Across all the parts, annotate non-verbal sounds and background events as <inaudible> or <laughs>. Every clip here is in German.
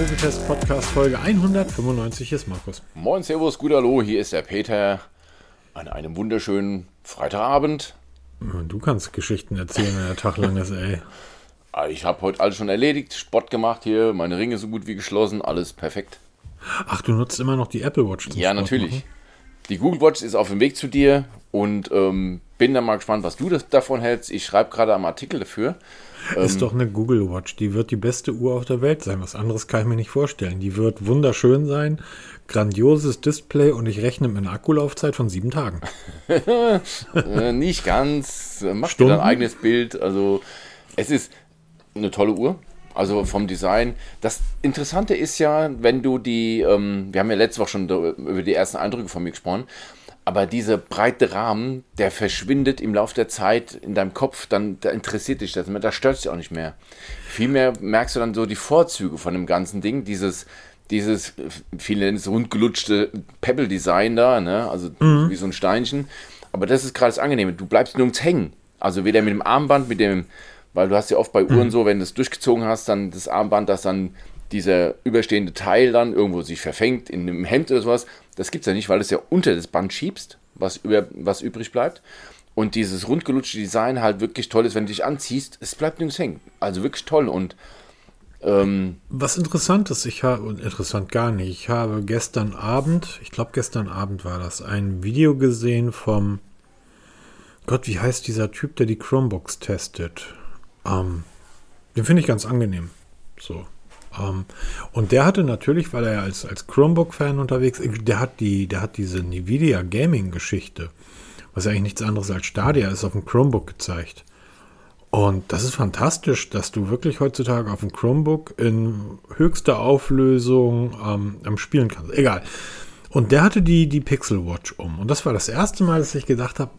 Movietest Podcast Folge 195 hier ist Markus. Moin, Servus, gut Hallo, hier ist der Peter an einem wunderschönen Freitagabend. Du kannst Geschichten erzählen, wenn der Tag lang ist, ey. Ah, Ich habe heute alles schon erledigt, Sport gemacht hier, meine Ringe so gut wie geschlossen, alles perfekt. Ach, du nutzt immer noch die Apple Watch. zum Ja, Sport natürlich. machen? Die Google Watch ist auf dem Weg zu dir und ähm, bin dann mal gespannt, was du davon hältst. Ich schreibe gerade am Artikel dafür. Ist doch eine Google Watch. Die wird die beste Uhr auf der Welt sein. Was anderes kann ich mir nicht vorstellen. Die wird wunderschön sein, grandioses Display und ich rechne mit einer Akkulaufzeit von sieben Tagen. <laughs> Äh, nicht ganz, mach dir dein eigenes Bild. Also es ist eine tolle Uhr. Also vom Design. Das Interessante ist ja, wenn du die, ähm, wir haben ja letzte Woche schon über die ersten Eindrücke von mir gesprochen, aber dieser breite Rahmen, der verschwindet im Laufe der Zeit in deinem Kopf, dann da interessiert dich das mehr, da stört es dich auch nicht mehr. Vielmehr merkst du dann so die Vorzüge von dem ganzen Ding, dieses, dieses, viele nennen es rundgelutschte Pebble-Design da, ne? also wie so ein Steinchen. Aber das ist gerade das Angenehme, du bleibst nirgends hängen. Also weder mit dem Armband, mit dem, weil du hast ja oft bei Uhren so, wenn du es durchgezogen hast, dann das Armband, das dann dieser überstehende Teil dann irgendwo sich verfängt in einem Hemd oder sowas. Das gibt's ja nicht, weil du es ja unter das Band schiebst, was, über, was übrig bleibt. Und dieses rundgelutschte Design halt wirklich toll ist, wenn du dich anziehst, es bleibt nirgends hängen. Also wirklich toll und ähm, Was interessant ist, ich habe, und interessant gar nicht, ich habe gestern Abend, ich glaube gestern Abend war das, ein Video gesehen vom, Gott, wie heißt dieser Typ, der die Chromebooks testet? Ähm, den finde ich ganz angenehm. So. Ähm, und der hatte natürlich, weil er als, als Chromebook-Fan unterwegs ist, der hat die, der hat diese Nvidia Gaming-Geschichte, was eigentlich nichts anderes als Stadia ist, auf dem Chromebook gezeigt. Und das ist fantastisch, dass du wirklich heutzutage auf dem Chromebook in höchster Auflösung ähm, am Spielen kannst. Egal. Und der hatte die, die Pixel Watch um. Und das war das erste Mal, dass ich gedacht habe,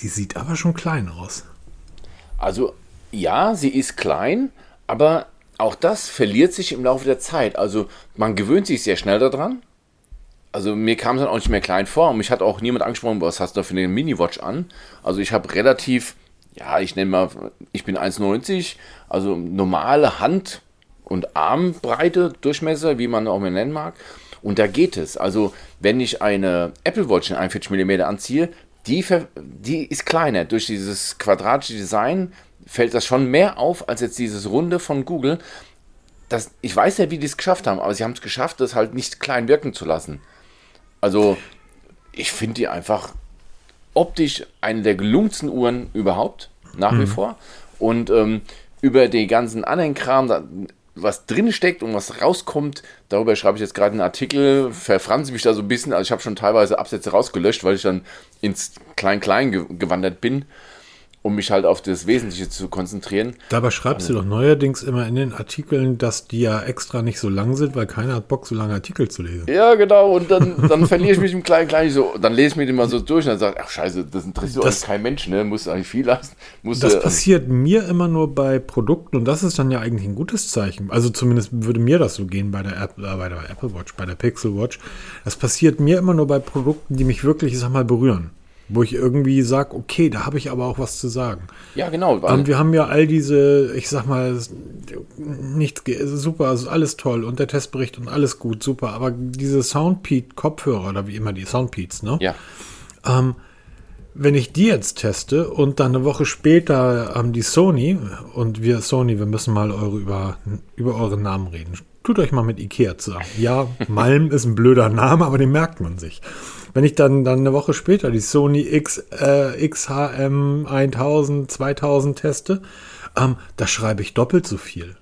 die sieht aber schon klein aus. Also ja, sie ist klein, aber auch das verliert sich im Laufe der Zeit. Also man gewöhnt sich sehr schnell daran. Also mir kam es dann auch nicht mehr klein vor und mich hat auch niemand angesprochen, was hast du da für eine Mini-Watch an. Also ich habe relativ, ja, ich nenne mal, ich bin 1,90, also normale Hand- und Armbreite, Durchmesser, wie man auch mal nennen mag. Und da geht es. Also wenn ich eine Apple Watch in 41 mm anziehe, die, die ist kleiner. Durch dieses quadratische Design fällt das schon mehr auf als jetzt dieses runde von Google. Das, ich weiß ja, wie die es geschafft haben, aber sie haben es geschafft, das halt nicht klein wirken zu lassen. Also, ich finde die einfach optisch eine der gelungensten Uhren überhaupt, nach wie vor. Und ähm, über den ganzen anderen Kram, was drin steckt und was rauskommt, darüber schreibe ich jetzt gerade einen Artikel, verfranse mich da so ein bisschen. Also ich habe schon teilweise Absätze rausgelöscht, weil ich dann ins Klein-Klein ge gewandert bin, um mich halt auf das Wesentliche zu konzentrieren. Dabei schreibst du doch neuerdings immer in den Artikeln, dass die ja extra nicht so lang sind, weil keiner hat Bock, so lange Artikel zu lesen. Ja, genau. Und dann, dann verliere ich mich im Kleinen, Kleinen so. Dann lese ich mir den mal so durch und dann sage ich, ach scheiße, das interessiert Das- kein Mensch, ne? Muss eigentlich viel lassen. Muss, Das äh, passiert mir immer nur bei Produkten und das ist dann ja eigentlich ein gutes Zeichen. Also zumindest würde mir das so gehen bei der, App, äh, bei der Apple Watch, bei der Pixel Watch. Das passiert mir immer nur bei Produkten, die mich wirklich, ich sag mal, berühren. Wo ich irgendwie sage, okay, da habe ich aber auch was zu sagen. ja, genau. Weil, Und wir haben ja all diese, ich sag mal, nichts, super, also alles toll und der Testbericht und alles gut, super, aber diese Soundpeat-Kopfhörer oder wie immer die Soundpeats, ne? ja. wenn ich die jetzt teste und dann eine Woche später ähm, die Sony und wir Sony, wir müssen mal eure über, über euren Namen reden. Tut euch mal mit Ikea zusammen. Ja, <laughs> Malm ist ein blöder Name, aber den merkt man sich. Wenn ich dann, dann eine Woche später die Sony X, äh, XHM 1000, 2000 teste, ähm, da schreibe ich doppelt so viel.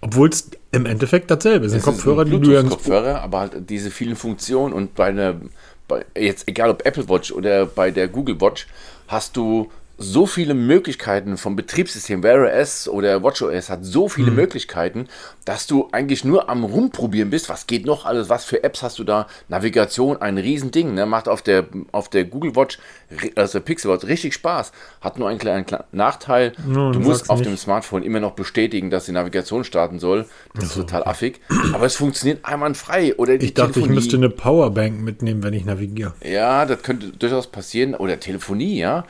Obwohl es im Endeffekt dasselbe ist. Es Kopfhörer, ist die ein du ja ins Bluetooth-Kopfhörer, aber halt diese vielen Funktionen und bei einer, bei, jetzt egal ob Apple Watch oder bei der Google Watch, hast du so viele Möglichkeiten vom Betriebssystem. Wear OS oder WatchOS hat so viele Möglichkeiten, dass du eigentlich nur am Rumprobieren bist. Was geht noch alles? Was für Apps hast du da? Navigation, ein Riesending. Ne? Macht auf der, auf der Google Watch, also der Pixel Watch, richtig Spaß. Hat nur einen kleinen, Nachteil. No, du musst auf nicht. dem Smartphone immer noch bestätigen, dass die Navigation starten soll. Das ist total affig. Aber es funktioniert einwandfrei. Oder Ich dachte, ich Telefonie. müsste eine Powerbank mitnehmen, wenn ich navigiere. Ja, das könnte durchaus passieren. Oder Telefonie, ja.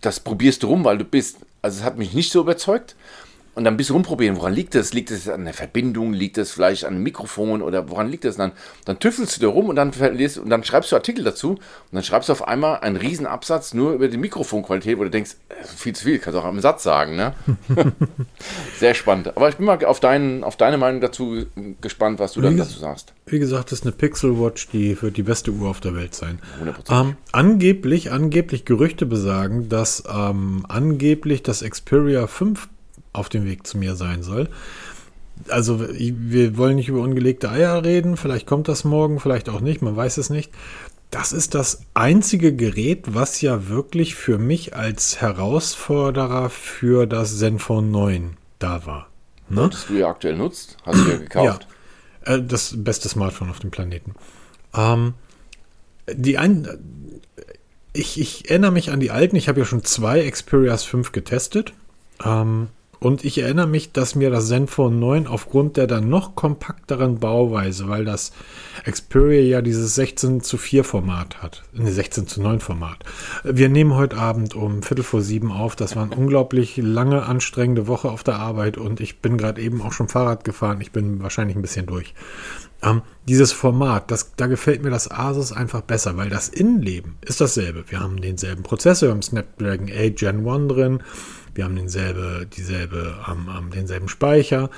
Das probierst du rum, weil du bist. Also es hat mich nicht so überzeugt. Und dann bist du rumprobieren, woran liegt das? Liegt es an der Verbindung? Liegt es vielleicht an dem Mikrofon oder woran liegt es? Dann, dann tüffelst du da rum und dann, verlierst, und dann schreibst du Artikel dazu und dann schreibst du auf einmal einen riesen Absatz nur über die Mikrofonqualität, wo du denkst, äh, viel zu viel, kannst du auch am Satz sagen. Ne? <laughs> Sehr spannend. Aber ich bin mal auf, deinen, auf deine Meinung dazu gespannt, was du dann dazu sagst. Wie gesagt, das ist eine Pixel Watch, die wird die beste Uhr auf der Welt sein. Ähm, angeblich, angeblich Gerüchte besagen, dass ähm, angeblich das Xperia 5 auf dem Weg zu mir sein soll. Also wir wollen nicht über ungelegte Eier reden, vielleicht kommt das morgen, vielleicht auch nicht, man weiß es nicht. Das ist das einzige Gerät, was ja wirklich für mich als Herausforderer für das Zenfone 9 da war. Ne? Das du ja aktuell nutzt, hast du ja gekauft. Ja, äh, das beste Smartphone auf dem Planeten. Ähm, die ein, ich, ich erinnere mich an die alten, ich habe ja schon zwei Xperias 5 getestet. Ähm, und ich erinnere mich, dass mir das Zenfone 9 aufgrund der dann noch kompakteren Bauweise, weil das Xperia ja dieses 16 zu 4 Format hat, ne 16 zu 9 Format. Wir nehmen heute Abend um Viertel vor sieben auf. Das war eine unglaublich lange, anstrengende Woche auf der Arbeit und ich bin gerade eben auch schon Fahrrad gefahren. Ich bin wahrscheinlich ein bisschen durch. Ähm, dieses Format, das, da gefällt mir das Asus einfach besser, weil das Innenleben ist dasselbe. Wir haben denselben Prozessor, wir haben Snapdragon 8 Gen 1 drin. Wir haben denselbe, dieselbe, ähm, denselben Speicher,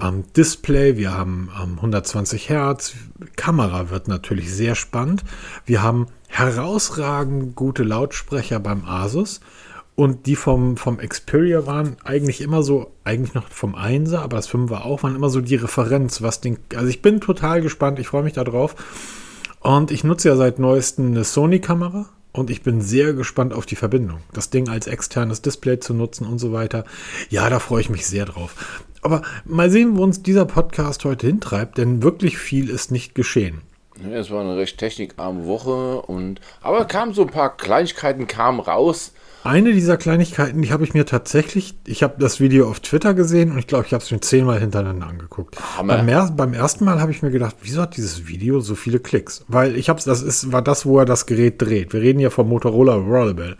ähm, Display, wir haben ähm, 120 Hertz, Kamera wird natürlich sehr spannend. Wir haben herausragend gute Lautsprecher beim Asus. Und die vom, vom Xperia waren eigentlich immer so, eigentlich noch vom 1er, aber das 5er auch, waren immer so die Referenz, was den, also ich bin total gespannt, ich freue mich darauf. Und ich nutze ja seit neuestem eine Sony-Kamera, und ich bin sehr gespannt auf die Verbindung. Das Ding als externes Display zu nutzen und so weiter. Ja, da freue ich mich sehr drauf. Aber mal sehen, wo uns dieser Podcast heute hintreibt, denn wirklich viel ist nicht geschehen. es war eine recht technikarme Woche und aber kamen so ein paar Kleinigkeiten kamen raus, eine dieser Kleinigkeiten, die habe ich mir tatsächlich, ich habe das Video auf Twitter gesehen und ich glaube, ich habe es mir zehnmal hintereinander angeguckt. Beim, beim, ersten Mal habe ich mir gedacht, wieso hat dieses Video so viele Klicks? Weil ich habe es, das ist, war das, wo er das Gerät dreht. Wir reden ja vom Motorola Rollable.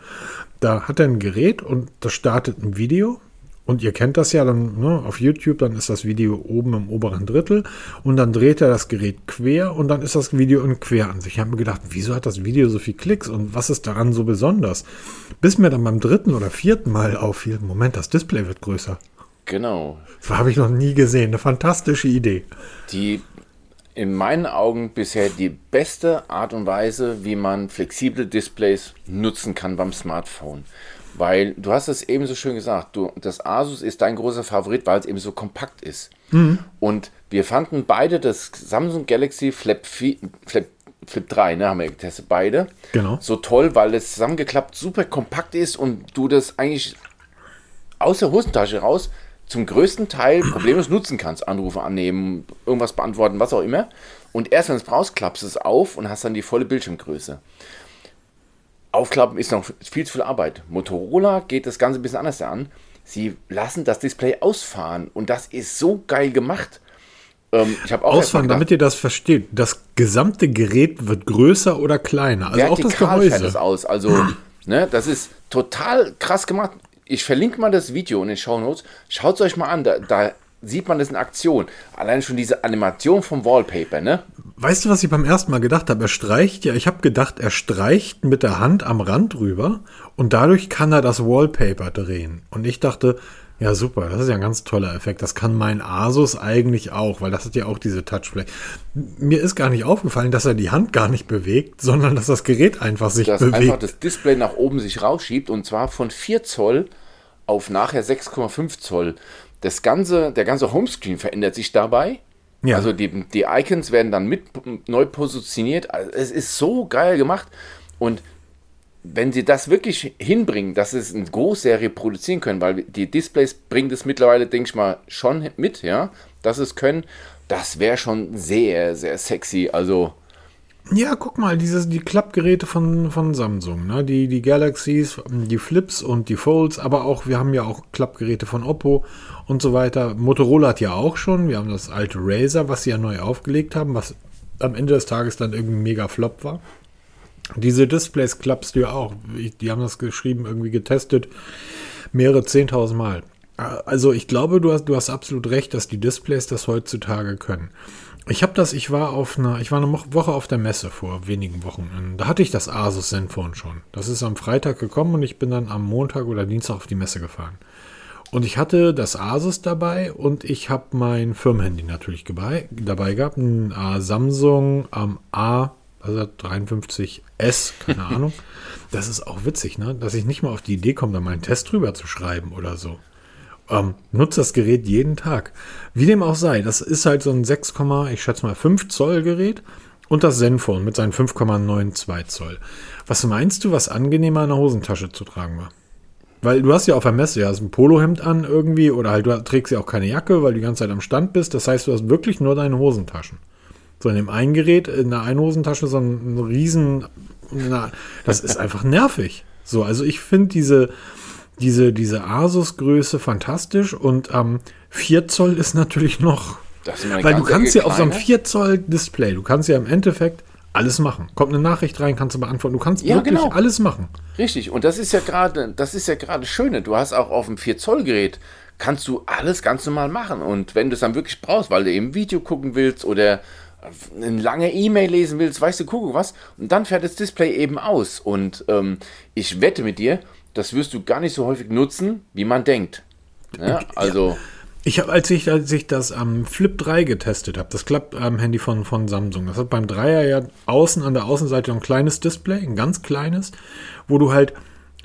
Da hat er ein Gerät und das startet ein Video und ihr kennt das ja dann ne, auf YouTube, dann ist das Video oben im oberen Drittel und dann dreht er das Gerät quer und dann ist das Video in Queransicht. Ich habe mir gedacht, wieso hat das Video so viel Klicks und was ist daran so besonders? Bis mir dann beim dritten oder vierten Mal auffiel, Moment, das Display wird größer. Genau. Das habe ich noch nie gesehen. Eine fantastische Idee. Die in meinen Augen bisher die beste Art und Weise, wie man flexible Displays nutzen kann beim Smartphone. Weil du hast es eben so schön gesagt, du, das Asus ist dein großer Favorit, weil es eben so kompakt ist. Mhm. Und wir fanden beide das Samsung Galaxy Flip, Flip, Flip 3, ne, haben wir getestet, beide. Genau. So toll, weil es zusammengeklappt super kompakt ist und du das eigentlich aus der Hosentasche raus zum größten Teil <clears throat> problemlos nutzen kannst. Anrufe annehmen, irgendwas beantworten, was auch immer. Und erst wenn es brauchst, klappst du es auf und hast dann die volle Bildschirmgröße. Aufklappen ist noch viel zu viel Arbeit. Motorola geht das Ganze ein bisschen anders an. Sie lassen das Display ausfahren und das ist so geil gemacht. Ähm, ausfahren, damit ihr das versteht. Das gesamte Gerät wird größer oder kleiner. Also auch das Gehäuse. Das aus. Also, <clears throat> ne, das ist total krass gemacht. Ich verlinke mal das Video in den Show Notes. Schaut es euch mal an. Da, da sieht man das in Aktion. Allein schon diese Animation vom Wallpaper, ne? Weißt du, was ich beim ersten Mal gedacht habe? Er streicht ja, ich habe gedacht, er streicht mit der Hand am Rand rüber und dadurch kann er das Wallpaper drehen. Und ich dachte, ja super, das ist ja ein ganz toller Effekt. Das kann mein Asus eigentlich auch, weil das hat ja auch diese Touchplay. Mir ist gar nicht aufgefallen, dass er die Hand gar nicht bewegt, sondern dass das Gerät einfach sich dass bewegt. Dass einfach das Display nach oben sich rausschiebt und zwar von 4 Zoll auf nachher 6,5 Zoll das ganze, der ganze Homescreen verändert sich dabei. Ja. Also die, die Icons werden dann mit neu positioniert. Also es ist so geil gemacht. Und wenn sie das wirklich hinbringen, dass sie es in Großserie produzieren können, weil die Displays bringen das mittlerweile, denke ich mal, schon mit, ja, dass es können, das wäre schon sehr, sehr sexy. Also ja, guck mal, dieses, die Klappgeräte von, von Samsung, ne? die, die Galaxies, die Flips und die Folds, aber auch, wir haben ja auch Klappgeräte von Oppo und so weiter. Motorola hat ja auch schon, wir haben das alte Razer, was sie ja neu aufgelegt haben, was am Ende des Tages dann irgendwie mega Flop war. Diese Displays klappst du ja auch. Die haben das geschrieben, irgendwie getestet, mehrere 10.000 Mal. Also ich glaube, du hast, du hast absolut recht, dass die Displays das heutzutage können. Ich habe das, ich war auf einer, ich war eine Woche auf der Messe vor wenigen Wochen. Da hatte ich das Asus Zenfone schon. Das ist am Freitag gekommen und ich bin dann am Montag oder Dienstag auf die Messe gefahren. Und ich hatte das Asus dabei und ich habe mein Firmenhandy natürlich dabei, dabei gehabt. Ein äh, Samsung am A also 53S, keine <laughs> Ahnung. Das ist auch witzig, ne? dass ich nicht mal auf die Idee komme, da mal einen Test drüber zu schreiben oder so. Ähm, nutze das Gerät jeden Tag. Wie dem auch sei, das ist halt so ein 6, ich schätze mal 5 Zoll Gerät und das Zenfone mit seinen 5,92 Zoll. Was meinst du, was angenehmer in der Hosentasche zu tragen war? Weil du hast ja auf der Messe, ja, ein Polohemd an irgendwie oder halt du trägst ja auch keine Jacke, weil du die ganze Zeit am Stand bist. Das heißt, du hast wirklich nur deine Hosentaschen. So in dem einen Gerät, in der einen Hosentasche so ein, ein riesen, na, das ist einfach nervig. So, also ich finde diese, diese, diese Asus-Größe fantastisch und ähm, 4 Zoll ist natürlich noch. weil du kannst ja auf so einem 4 Zoll Display, du kannst ja im Endeffekt alles machen. Kommt eine Nachricht rein, kannst du beantworten. Du kannst ja, wirklich genau. alles machen. Richtig. Und das ist ja gerade, das ist ja gerade Schöne. Du hast auch auf dem 4 Zoll Gerät kannst du alles ganz normal machen. Und wenn du es dann wirklich brauchst, weil du eben Video gucken willst oder eine lange E-Mail lesen willst, weißt du, guck was, und dann fährt das Display eben aus. Und ähm, ich wette mit dir, das wirst du gar nicht so häufig nutzen, wie man denkt. Ja, also. Ja. Ich habe, als ich, als ich das am ähm, Flip 3 getestet habe, das Klapp-Handy ähm, von, von Samsung, das hat beim Dreier ja außen an der Außenseite ein kleines Display, ein ganz kleines, wo du halt,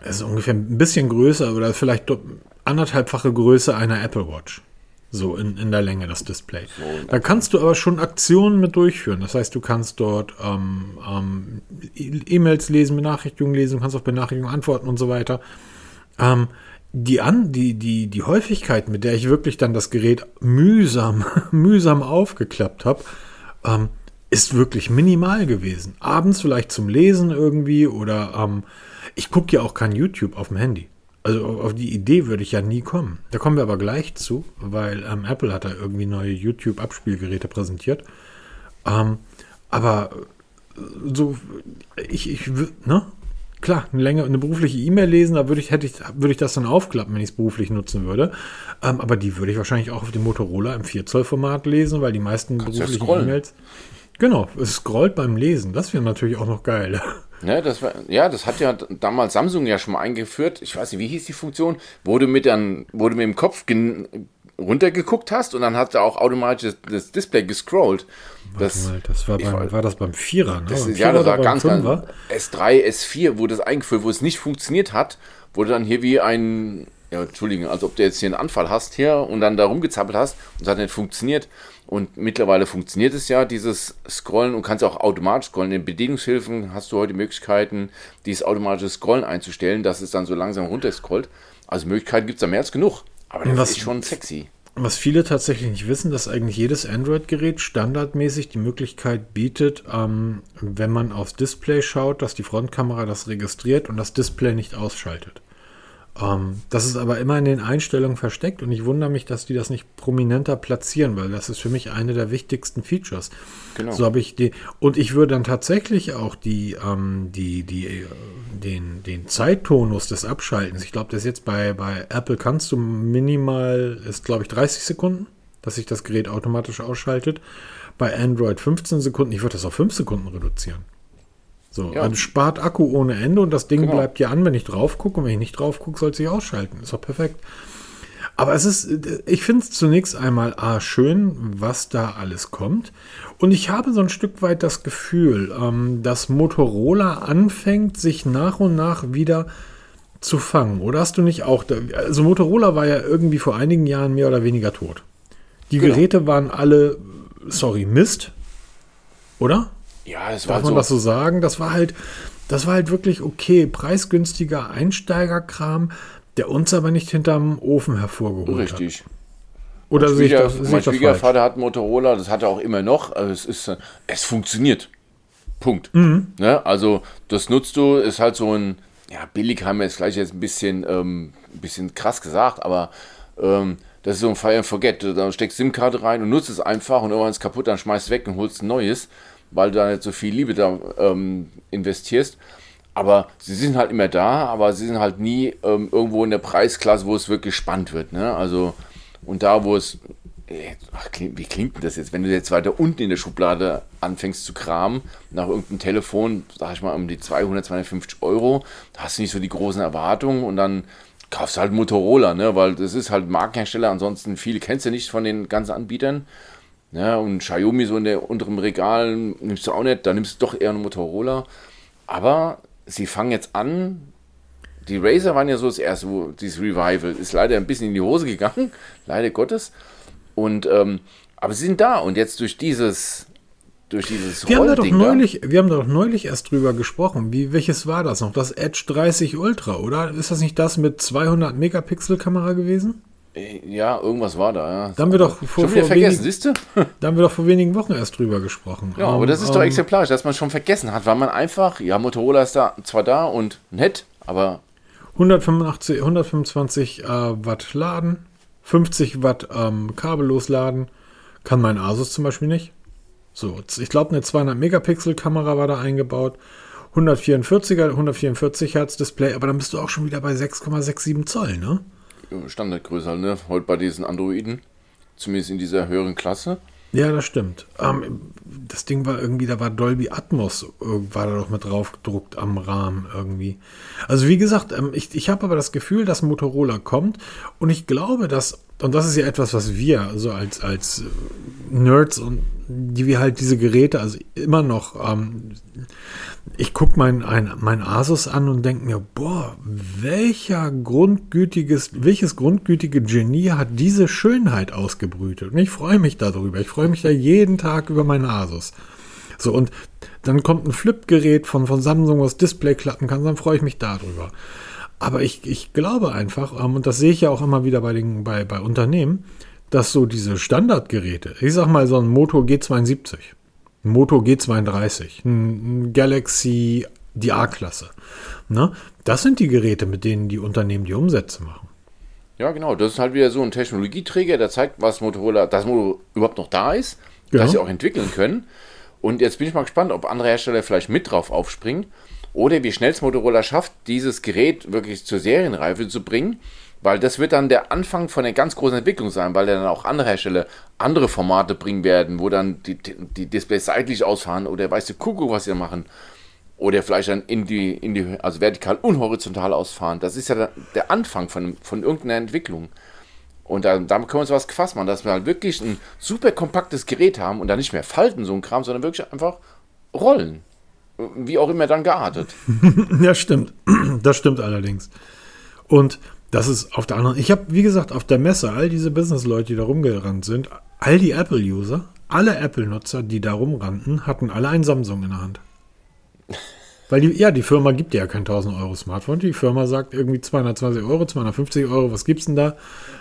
es ist ungefähr ein bisschen größer oder vielleicht anderthalbfache Größe einer Apple Watch. So in, in der Länge das Display. So, da kannst du aber schon Aktionen mit durchführen. Das heißt, du kannst dort ähm, ähm, E-Mails lesen, Benachrichtigungen lesen, kannst auf Benachrichtigungen antworten und so weiter. Ähm, die, an, die, die, die Häufigkeit, mit der ich wirklich dann das Gerät mühsam, <laughs> mühsam aufgeklappt habe, ähm, ist wirklich minimal gewesen. Abends vielleicht zum Lesen irgendwie oder ähm, ich gucke ja auch kein YouTube auf dem Handy. Also auf die Idee würde ich ja nie kommen. Da kommen wir aber gleich zu, weil ähm, Apple hat da irgendwie neue YouTube-Abspielgeräte präsentiert. Ähm, aber äh, so, ich, ich ne? Klar, eine, längere, eine berufliche E-Mail lesen, da würde ich, hätte ich, würde ich das dann aufklappen, wenn ich es beruflich nutzen würde. Ähm, aber die würde ich wahrscheinlich auch auf dem Motorola im 4-Zoll-Format lesen, weil die meisten Kannst beruflichen E-Mails. Genau, es scrollt beim Lesen. Das wäre natürlich auch noch geil. Ja, das war, ja, das hat ja damals Samsung ja schon mal eingeführt. Ich weiß nicht, wie hieß die Funktion, wo du mit, wo du mit dem Kopf runtergeguckt hast und dann hat er auch automatisch das Display gescrollt. Das, mal, das war, beim, war das beim Vierer, ne? Das ist, ja, das war ganz, ganz S3, S4, wo das eingeführt, wo es nicht funktioniert hat, wurde dann hier wie ein, ja, Entschuldigung, als ob du jetzt hier einen Anfall hast hier und dann da rumgezappelt hast und es hat nicht funktioniert. Und mittlerweile funktioniert es ja, dieses Scrollen und kannst auch automatisch scrollen. In Bedienungshilfen hast du heute Möglichkeiten, dieses automatische Scrollen einzustellen, dass es dann so langsam runterscrollt. Also Möglichkeiten gibt es da mehr als genug. Aber das was, ist schon sexy. Was viele tatsächlich nicht wissen, dass eigentlich jedes Android-Gerät standardmäßig die Möglichkeit bietet, ähm, wenn man aufs Display schaut, dass die Frontkamera das registriert und das Display nicht ausschaltet. Ähm, das ist aber immer in den Einstellungen versteckt und ich wundere mich, dass die das nicht prominenter platzieren, weil das ist für mich eine der wichtigsten Features. Genau. So habe ich die und ich würde dann tatsächlich auch die, ähm, die, die, äh, den, den Zeittonus des Abschaltens. Ich glaube, das jetzt bei, bei Apple kannst du minimal ist glaube ich 30 Sekunden, dass sich das Gerät automatisch ausschaltet. Bei Android 15 Sekunden. Ich würde das auf 5 Sekunden reduzieren. So, ja. also spart Akku ohne Ende und das Ding genau. bleibt ja an, wenn ich drauf gucke. Und wenn ich nicht drauf gucke, soll es sich ausschalten. Ist doch perfekt. Aber es ist, ich finde es zunächst einmal A, schön, was da alles kommt. Und ich habe so ein Stück weit das Gefühl, ähm, dass Motorola anfängt, sich nach und nach wieder zu fangen. Oder hast du nicht auch, da, also Motorola war ja irgendwie vor einigen Jahren mehr oder weniger tot. Die genau. Geräte waren alle, sorry, Mist. Oder? Ja, es war Darf man so. das so sagen? Das war halt, das war halt wirklich okay, preisgünstiger Einsteigerkram, der uns aber nicht hinterm Ofen hervorgeholt Richtig. hat. Richtig. Oder mein, Schwieger, das, mein Schwiegervater hat Motorola, das hat er auch immer noch. Also es ist, es funktioniert. Punkt. Mhm. Ne? Also das nutzt du, ist halt so ein, ja, billig haben wir jetzt gleich jetzt ein bisschen, ähm, ein bisschen krass gesagt, aber ähm, das ist so ein Fire and Forget. Da steckst SIM-Karte rein und nutzt es einfach und irgendwann ist es kaputt, dann schmeißt es weg und holst ein neues weil du da nicht so viel Liebe da ähm, investierst. Aber sie sind halt immer da, aber sie sind halt nie ähm, irgendwo in der Preisklasse, wo es wirklich spannend wird. Ne? Also, und da, wo es. äh, Ach, wie klingt denn das jetzt? Wenn du jetzt weiter unten in der Schublade anfängst zu kramen, nach irgendeinem Telefon, sag ich mal, um die 200, 250 Euro, da hast du nicht so die großen Erwartungen und dann kaufst du halt Motorola, ne? weil das ist halt Markenhersteller, ansonsten viele kennst du nicht von den ganzen Anbietern. Ja, und Xiaomi so in der unteren Regal nimmst du auch nicht, da nimmst du doch eher eine Motorola. Aber sie fangen jetzt an. Die Razer waren ja so das erste, wo dieses Revival ist leider ein bisschen in die Hose gegangen, <laughs> leider Gottes. Und ähm, aber sie sind da und jetzt durch dieses durch dieses Wir haben, da doch neulich, wir haben da doch neulich erst drüber gesprochen. Wie, welches war das noch? Das Edge 30 Ultra, oder? Ist das nicht das mit 200 Megapixel Kamera gewesen? Ja, irgendwas war da. Ja. Da haben wir doch vor- vor vergessen, wenig- siehst du? <laughs> Da haben wir doch vor wenigen Wochen erst drüber gesprochen. Ja, aber Ähm, das ist doch ähm, exemplarisch, dass man schon vergessen hat, weil man einfach, ja, Motorola ist da zwar da und nett, aber 185, 125 äh, Watt laden, 50 Watt ähm, kabellos laden. Kann mein Asus zum Beispiel nicht. So, ich glaube, eine 200 Megapixel Kamera war da eingebaut. 144er, 144 Hertz Display, aber dann bist du auch schon wieder bei 6,67 Zoll, ne? Standardgröße halt, ne? Heute bei diesen Androiden. Zumindest in dieser höheren Klasse. Ja, das stimmt. Ähm, das Ding war irgendwie, da war Dolby Atmos, äh, war da doch mit drauf gedruckt am Rahmen irgendwie. Also wie gesagt, ähm, ich, ich habe aber das Gefühl, dass Motorola kommt und ich glaube, dass, und das ist ja etwas, was wir so als, als äh, Nerds und die wir halt diese Geräte, also immer noch, ähm, ich gucke mein, ein, mein Asus an und denke mir, boah, welcher grundgütiges, welches grundgütige Genie hat diese Schönheit ausgebrütet? Und ich freue mich darüber. Ich freue mich da jeden Tag über meinen Asus. So, und dann kommt ein Flip-Gerät von, von Samsung, was Display klappen kann, dann freue ich mich darüber. Aber ich, ich glaube einfach, ähm, und das sehe ich ja auch immer wieder bei, den, bei, bei Unternehmen, dass so diese Standardgeräte, ich sag mal so ein Moto G72, ein Moto G32, ein, Galaxy, die A-Klasse, ne? das sind die Geräte, mit denen die Unternehmen die Umsätze machen. Ja, genau. Das ist halt wieder so ein Technologieträger, der zeigt, was Motorola, dass Motorola überhaupt noch da ist, Ja. dass sie auch entwickeln können. Und jetzt bin ich mal gespannt, ob andere Hersteller vielleicht mit drauf aufspringen oder wie schnell es Motorola schafft, dieses Gerät wirklich zur Serienreife zu bringen. Weil das wird dann der Anfang von einer ganz großen Entwicklung sein, weil dann auch andere Hersteller andere Formate bringen werden, wo dann die, die Displays seitlich ausfahren oder weißt du, Kuckuck, was sie machen. Oder vielleicht dann in die, in die, also vertikal und horizontal ausfahren. Das ist ja der, der Anfang von, von irgendeiner Entwicklung. Und da, damit können wir uns was gefasst machen, dass wir halt wirklich ein super kompaktes Gerät haben und dann nicht mehr falten, so ein Kram, sondern wirklich einfach rollen. Wie auch immer dann geartet. <laughs> Ja, stimmt. Das stimmt allerdings. Und das ist auf der anderen. Ich habe, wie gesagt, auf der Messe all diese Business-Leute, die da rumgerannt sind, all die Apple-User, alle Apple-Nutzer, die da rumrannten, hatten alle ein Samsung in der Hand. <laughs> Weil die, ja, die Firma gibt dir ja kein 1000 Euro Smartphone. Die Firma sagt irgendwie 220 Euro, 250 Euro, was gibt's denn da?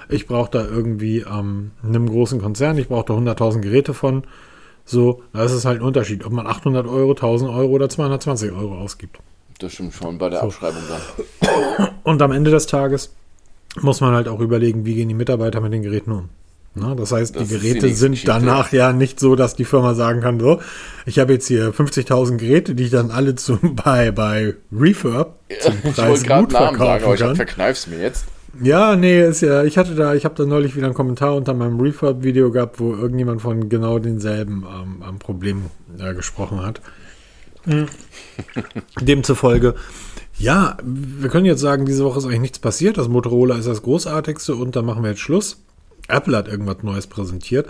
Ich brauche da irgendwie ähm, einem großen Konzern, ich brauche da 100.000 Geräte von. So, da ist es halt ein Unterschied, ob man 800 Euro, 1000 Euro oder 220 Euro ausgibt. Das stimmt schon bei der Abschreibung dann. Und am Ende des Tages muss man halt auch überlegen, wie gehen die Mitarbeiter mit den Geräten um. Na, das heißt, Das die die Geräte nächste sind Geschichte. danach ja nicht so, dass die Firma sagen kann, so, ich habe jetzt hier 50.000 Geräte, die ich dann alle zum, <laughs> bei, bei Refurb zum Ich Preis wollte gerade gut Namen sagen, aber verkaufen ich hab- kann. verkneif's mir jetzt. Ja, nee, ist ja, ich hatte da, ich habe da neulich wieder einen Kommentar unter meinem Refurb-Video gehabt, wo irgendjemand von genau denselben ähm, am Problem äh, gesprochen hat. <laughs> Demzufolge, ja, wir können jetzt sagen, diese Woche ist eigentlich nichts passiert. Das Motorola ist das Großartigste und dann machen wir jetzt Schluss. Apple hat irgendwas Neues präsentiert.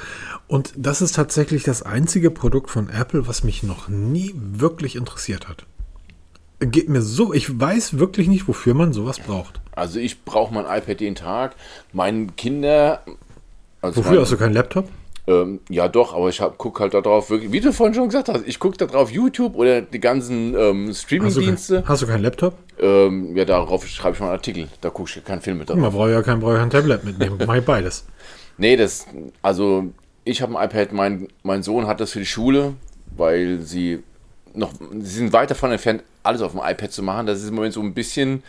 Und das ist tatsächlich das einzige Produkt von Apple, was mich noch nie wirklich interessiert hat. Geht mir so, ich weiß wirklich nicht, wofür man sowas braucht. Also ich brauche mein iPad jeden Tag. Meine Kinder. Also Wofür mein- hast du keinen Laptop? Ähm, ja, doch, aber ich gucke halt da drauf, wirklich, wie du vorhin schon gesagt hast, ich gucke da drauf YouTube oder die ganzen ähm, Hast Streaming-Dienste. hast du keinen Laptop? Ähm, ja, darauf schreibe ich mal einen Artikel. Da gucke ich keinen Film mit drauf. Man braucht ja kein, braucht kein Tablet mitnehmen. Mach ich beides. <laughs> Nee, das, also ich habe ein iPad, mein, mein Sohn hat das für die Schule, weil sie noch, sie sind weit davon entfernt, alles auf dem iPad zu machen. Das ist im Moment so ein bisschen,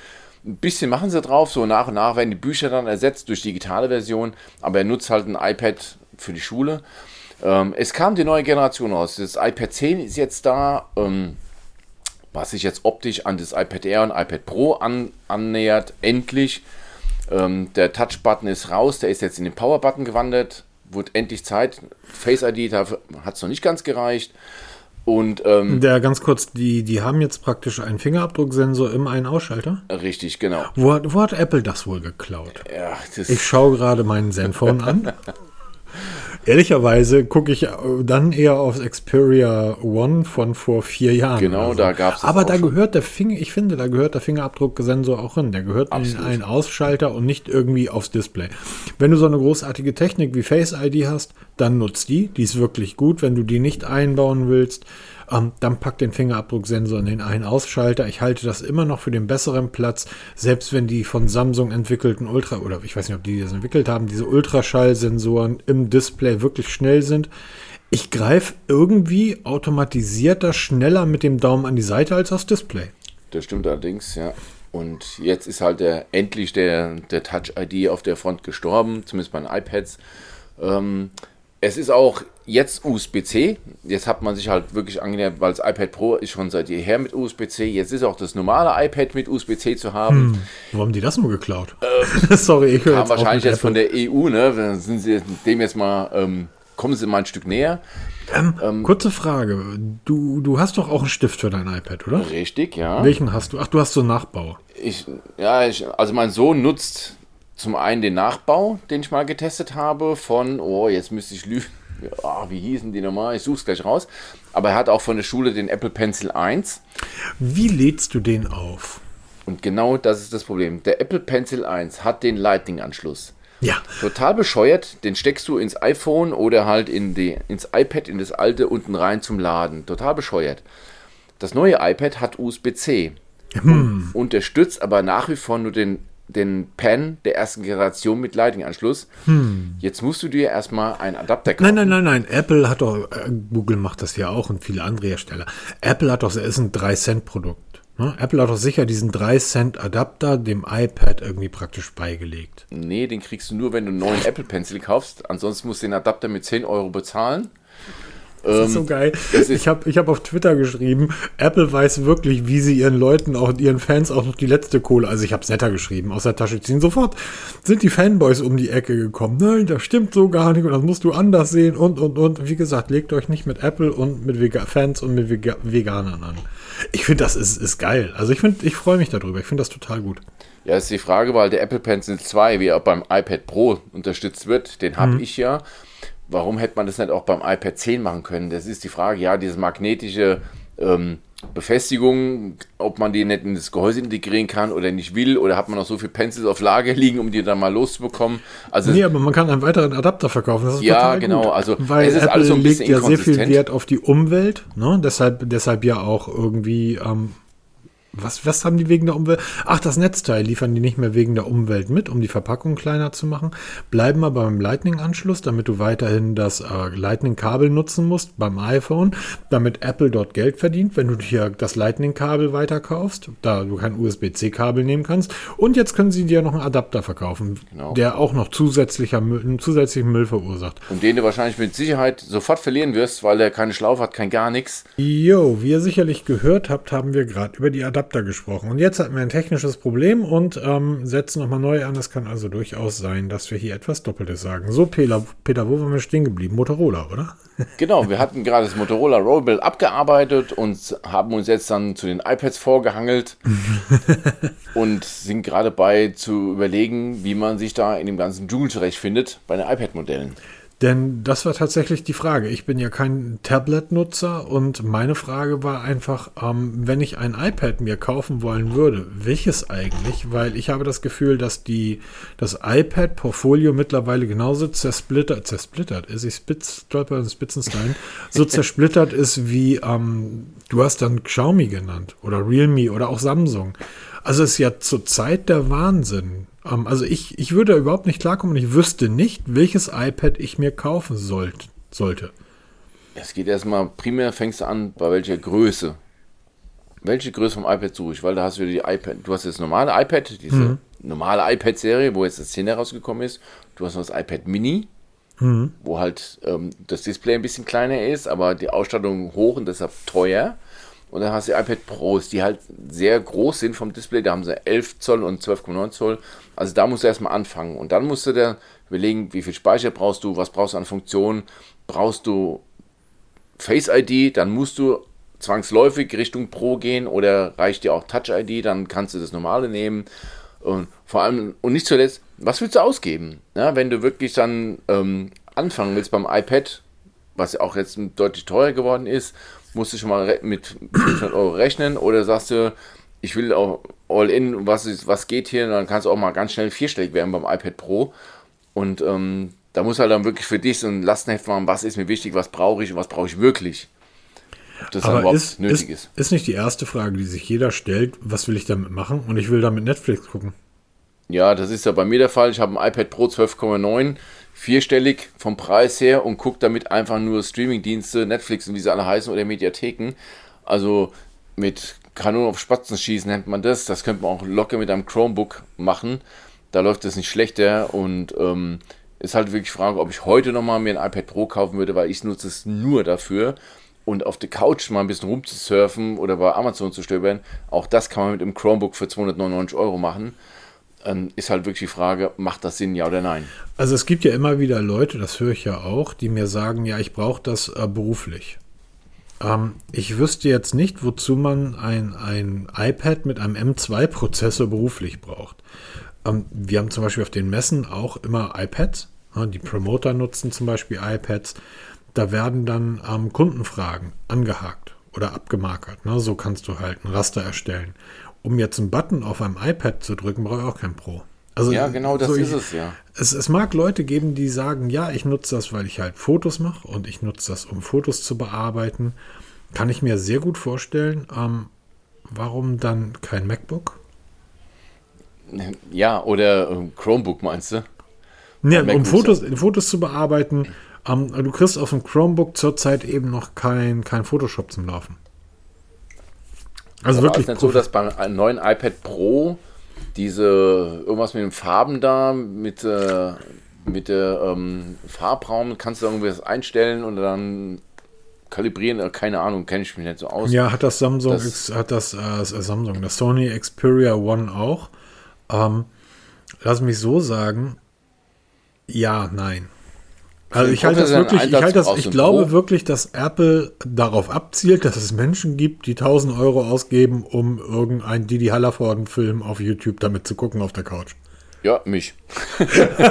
ein bisschen machen sie drauf, so nach und nach werden die Bücher dann ersetzt durch digitale Version, aber er nutzt halt ein iPad für die Schule. Ähm, es kam die neue Generation raus. Das iPad 10 ist jetzt da. Ähm, was sich jetzt optisch an das iPad Air und iPad Pro an, annähert, endlich. Ähm, der Touch-Button ist raus, der ist jetzt in den Power-Button gewandert. Wurde endlich Zeit. Face ID, hat es noch nicht ganz gereicht. Und ähm, Der ganz kurz, die, die haben jetzt praktisch einen Fingerabdrucksensor im Ein-Ausschalter. richtig, genau. Wo hat, wo hat Apple das wohl geklaut? Ja, das, Ich schaue gerade meinen Zenfone an. <laughs> Ehrlicherweise gucke ich äh, dann eher aufs Xperia One von vor vier Jahren. Genau, oder so. da gab's das Aber da schon. gehört der Finger, ich finde, da gehört der Fingerabdrucksensor auch hin. Der gehört Absolut. in einen Ausschalter und nicht irgendwie aufs Display. Wenn du so eine großartige Technik wie Face ID hast, dann nutzt die. Die ist wirklich gut. Wenn du die nicht einbauen willst, ähm, dann pack den Fingerabdrucksensor in den einen Ausschalter. Ich halte das immer noch für den besseren Platz, selbst wenn die von Samsung entwickelten Ultra, oder ich weiß nicht, ob die das entwickelt haben, diese Ultraschallsensoren im Display wirklich schnell sind. Ich greife irgendwie automatisierter schneller mit dem Daumen an die Seite als aufs Display. das stimmt allerdings, ja. Und jetzt ist halt der, endlich der, der Touch-ID auf der Front gestorben, zumindest bei den iPads. Ähm, es ist auch jetzt USB-C. Jetzt hat man sich halt wirklich angenähert, weil das iPad Pro ist schon seit jeher mit USB-C. Jetzt ist auch das normale iPad mit USB-C zu haben. Wo haben die das nur geklaut? <laughs> Sorry, ich höre jetzt wahrscheinlich jetzt von der EU, ne? Dann sind sie dem jetzt mal, ähm, kommen sie mal ein Stück näher. Ähm, Kurze Frage. Du, du hast doch auch einen Stift für dein iPad, oder? Richtig, ja. Welchen hast du? Ach, du hast so einen Nachbau. Ich, ja, ich, also mein Sohn nutzt zum einen den Nachbau, den ich mal getestet habe, von, oh, jetzt müsste ich lügen. Ah, wie hießen die nochmal? Ich suche es gleich raus. Aber er hat auch von der Schule den Apple Pencil 1. Wie lädst du den auf? Und genau das ist das Problem. Der Apple Pencil 1 hat den Lightning-Anschluss. Ja. Total bescheuert, den steckst du ins iPhone oder halt in die, ins iPad, in das alte unten rein zum Laden. Total bescheuert. Das neue iPad hat USB-C. Hm. Unterstützt aber nach wie vor nur den, den Pen der ersten Generation mit Lightning-Anschluss. Jetzt musst du dir erstmal einen Adapter kaufen. Hm. Nein, nein, nein, nein. Apple hat doch, äh, Google macht das ja auch und viele andere Hersteller. Apple hat doch, es ist ein 3-Cent-Produkt. Ne? Apple hat doch sicher diesen 3-Cent-Adapter dem iPad irgendwie praktisch beigelegt. Nee, den kriegst du nur, wenn du einen neuen Apple Pencil kaufst. Ansonsten musst du den Adapter mit 10 Euro bezahlen. Das ist so geil. ist- Ich habe ich hab auf Twitter geschrieben, Apple weiß wirklich, wie sie ihren Leuten, auch ihren Fans auch noch die letzte Kohle, also ich habe es netter geschrieben, aus der Tasche ziehen. Sofort sind die Fanboys um die Ecke gekommen. Nein, das stimmt so gar nicht und das musst du anders sehen und, und, und. Wie gesagt, legt euch nicht mit Apple und mit Vega Fans und mit Vega Veganern an. Ich finde, das ist, ist geil. Also ich finde, ich freue mich darüber. Ich finde das total gut. Ja, ist die Frage, weil der Apple Pencil 2, wie er beim iPad Pro unterstützt wird, den habe ich ja. Warum hätte man das nicht auch beim iPad 10 machen können? Das ist die Frage, ja, diese magnetische ähm, Befestigung, ob man die nicht in das Gehäuse integrieren kann oder nicht will, oder hat man noch so viele Pencils auf Lager liegen, um die dann mal loszubekommen? Also Nee, aber man kann einen weiteren Adapter verkaufen. Ja, genau, Gut. also Weil es ist Apple alles so ein legt bisschen ja sehr viel. Wert auf die Umwelt. Ne? Deshalb, deshalb ja auch irgendwie. Ähm, was, was haben die wegen der Umwelt? Ach, das Netzteil liefern die nicht mehr wegen der Umwelt mit, um die Verpackung kleiner zu machen. Bleiben aber beim Lightning-Anschluss, damit du weiterhin das äh, Lightning-Kabel nutzen musst beim iPhone, damit Apple dort Geld verdient, wenn du dir das Lightning-Kabel weiterkaufst, da du kein USB-C-Kabel nehmen kannst. Und jetzt können sie dir noch einen Adapter verkaufen, Genau. der auch noch zusätzlicher Müll, einen zusätzlichen Müll verursacht. und den du wahrscheinlich mit Sicherheit sofort verlieren wirst, weil der keine Schlaufe hat, kein gar nichts. Jo, wie ihr sicherlich gehört habt, haben wir gerade über die Adapter gesprochen. Und jetzt hatten wir ein technisches Problem und ähm, setzen nochmal neu an. Es kann also durchaus sein, dass wir hier etwas Doppeltes sagen. So, Peter, Peter wo waren wir stehen geblieben? Motorola, oder? <laughs> Genau, wir hatten gerade das Motorola Rollbill abgearbeitet und haben uns jetzt dann zu den iPads vorgehangelt <laughs> und sind gerade bei zu überlegen, wie man sich da in dem ganzen Dschungel zurechtfindet bei den iPad-Modellen. Denn das war tatsächlich die Frage. Ich bin ja kein Tablet-Nutzer und meine Frage war einfach, ähm, wenn ich ein iPad mir kaufen wollen würde, welches eigentlich? Weil ich habe das Gefühl, dass die, das iPad-Portfolio mittlerweile genauso zersplittert, zersplittert ist, ich spitz, stolper und Spitzenstein, <laughs> so zersplittert ist wie, ähm, du hast dann Xiaomi genannt oder Realme oder auch Samsung. Also es ist ja zurzeit der Wahnsinn. Ähm, also ich, ich würde da überhaupt nicht klarkommen und ich wüsste nicht, welches iPad ich mir kaufen sollt, sollte. Es geht erstmal, primär fängst du an, bei welcher Größe. Welche Größe vom iPad suche ich? Weil da hast du die iPad, du hast das normale iPad, diese normale iPad-Serie, wo jetzt das 10 rausgekommen ist. Du hast noch das iPad Mini, wo halt ähm, das Display ein bisschen kleiner ist, aber die Ausstattung hoch und deshalb teuer. Und dann hast du iPad Pros, die halt sehr groß sind vom Display. Da haben sie 11 Zoll und 12,9 Zoll. Also da musst du erstmal anfangen. Und dann musst du dir überlegen, wie viel Speicher brauchst du, was brauchst du an Funktionen. Brauchst du Face ID, dann musst du zwangsläufig Richtung Pro gehen oder reicht dir auch Touch ID, dann kannst du das normale nehmen. Und vor allem, und nicht zuletzt, was willst du ausgeben? Ja, wenn du wirklich dann ähm, anfangen willst beim iPad, was auch jetzt deutlich teurer geworden ist, musst du schon mal mit 500 Euro rechnen oder sagst du, ich will auch all in, was, ist, was geht hier, dann kannst du auch mal ganz schnell vierstellig werden beim iPad Pro. Und ähm, da muss halt dann wirklich für dich so ein Lastenheft machen, was ist mir wichtig, was brauche ich und was brauche ich wirklich. Ob das Aber ist, nötig ist, ist. Ist nicht die erste Frage, die sich jeder stellt, was will ich damit machen? Und ich will damit Netflix gucken. Ja, das ist ja bei mir der Fall. Ich habe ein iPad Pro 12,9 vierstellig vom Preis her und guckt damit einfach nur Streamingdienste, Netflix und wie sie alle heißen oder Mediatheken. Also mit Kanonen auf Spatzen schießen nennt man das. Das könnte man auch locker mit einem Chromebook machen. Da läuft das nicht schlechter und ähm, ist halt wirklich die Frage, ob ich heute nochmal mir ein iPad Pro kaufen würde, weil ich nutze es nur dafür. Und auf der Couch mal ein bisschen rumzusurfen oder bei Amazon zu stöbern, auch das kann man mit einem Chromebook für 299 Euro machen ähm, ist halt wirklich die Frage, macht das Sinn, ja oder nein? Also es gibt ja immer wieder Leute, das höre ich ja auch, die mir sagen, ja, ich brauche das äh, beruflich. Ähm, ich wüsste jetzt nicht, wozu man ein, ein iPad mit einem M2-Prozessor beruflich braucht. Ähm, wir haben zum Beispiel auf den Messen auch immer iPads. Ja, die Promoter nutzen zum Beispiel iPads. Da werden dann ähm, Kundenfragen angehakt oder abgemarkert. Ne? So kannst du halt ein Raster erstellen um jetzt einen Button auf einem iPad zu drücken, brauche ich auch kein Pro. Also, ja, genau das so ist ich, es, ja. Es, es mag Leute geben, die sagen, ja, ich nutze das, weil ich halt Fotos mache und ich nutze das, um Fotos zu bearbeiten. Kann ich mir sehr gut vorstellen. Ähm, warum dann kein MacBook? Ja, oder ähm, Chromebook meinst du? Ja, um Fotos, Fotos zu bearbeiten. Ähm, du kriegst auf dem Chromebook zurzeit eben noch kein, kein Photoshop zum Laufen. Also Aber wirklich. Ist nicht so, dass beim neuen iPad Pro diese irgendwas mit den Farben da, mit, äh, mit der ähm, Farbraum, kannst du irgendwas einstellen und dann kalibrieren, äh, keine Ahnung, kenne ich mich nicht so aus. Ja, hat das Samsung, das, hat das äh, Samsung, das Sony Xperia One auch. Ähm, lass mich so sagen, ja, nein. Also ich halte das wirklich, ich halte das, ich glaube Pro. wirklich, dass Apple darauf abzielt, dass es Menschen gibt, die 1000 Euro ausgeben, um irgendeinen Didi Hallervorden-Film auf YouTube damit zu gucken auf der Couch. Ja, mich. <laughs>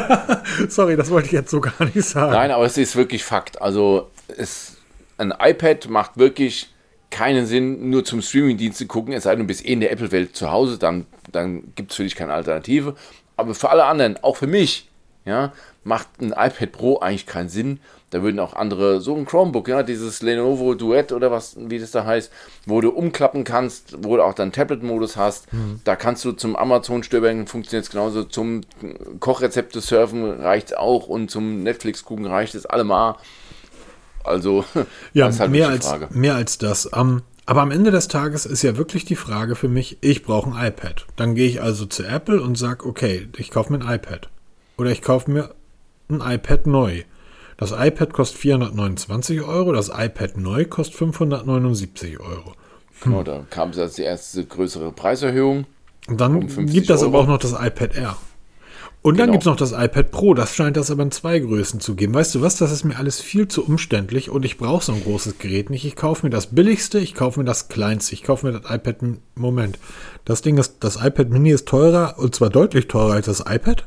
<laughs> Sorry, das wollte ich jetzt so gar nicht sagen. Nein, aber es ist wirklich Fakt. Also es, ein iPad macht wirklich keinen Sinn, nur zum Streamingdienst zu gucken, es sei denn, du bist eh in der Apple-Welt zu Hause, dann, dann gibt es für dich keine Alternative. Aber für alle anderen, auch für mich, ja, macht ein iPad Pro eigentlich keinen Sinn. Da würden auch andere, so ein Chromebook, ja, dieses Lenovo Duett oder was, wie das da heißt, wo du umklappen kannst, wo du auch dann Tablet-Modus hast. Mhm. Da kannst du zum Amazon-Stöbern funktioniert es genauso, zum Kochrezepte surfen reicht es auch und zum Netflix gucken reicht es allemal. Also, <laughs> ja, halt mehr, als, mehr als das. Um, aber am Ende des Tages ist ja wirklich die Frage für mich, ich brauche ein iPad. Dann gehe ich also zu Apple und sage, okay, ich kaufe mir ein iPad. Oder ich kaufe mir ein iPad neu. Das iPad kostet 429 Euro, das iPad neu kostet 579 Euro. Genau, da kam es als die erste größere Preiserhöhung. Und dann um gibt es aber auch noch das iPad Air. Und genau. dann gibt es noch das iPad Pro. Das scheint das aber in zwei Größen zu geben. Weißt du was? Das ist mir alles viel zu umständlich und ich brauche so ein großes Gerät nicht. Ich kaufe mir das billigste, ich kaufe mir das kleinste. Ich kaufe mir das iPad. Moment. Das Ding ist, das iPad Mini ist teurer und zwar deutlich teurer als das iPad.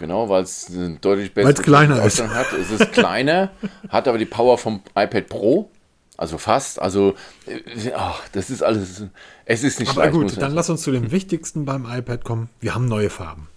Genau, weil es deutlich besser kleiner ist. hat. Es ist kleiner, <laughs> hat aber die Power vom iPad Pro. Also fast. Also, ach, das ist alles. Es ist nicht aber leicht. gut, dann lass uns zu dem Wichtigsten beim iPad kommen. Wir haben neue Farben.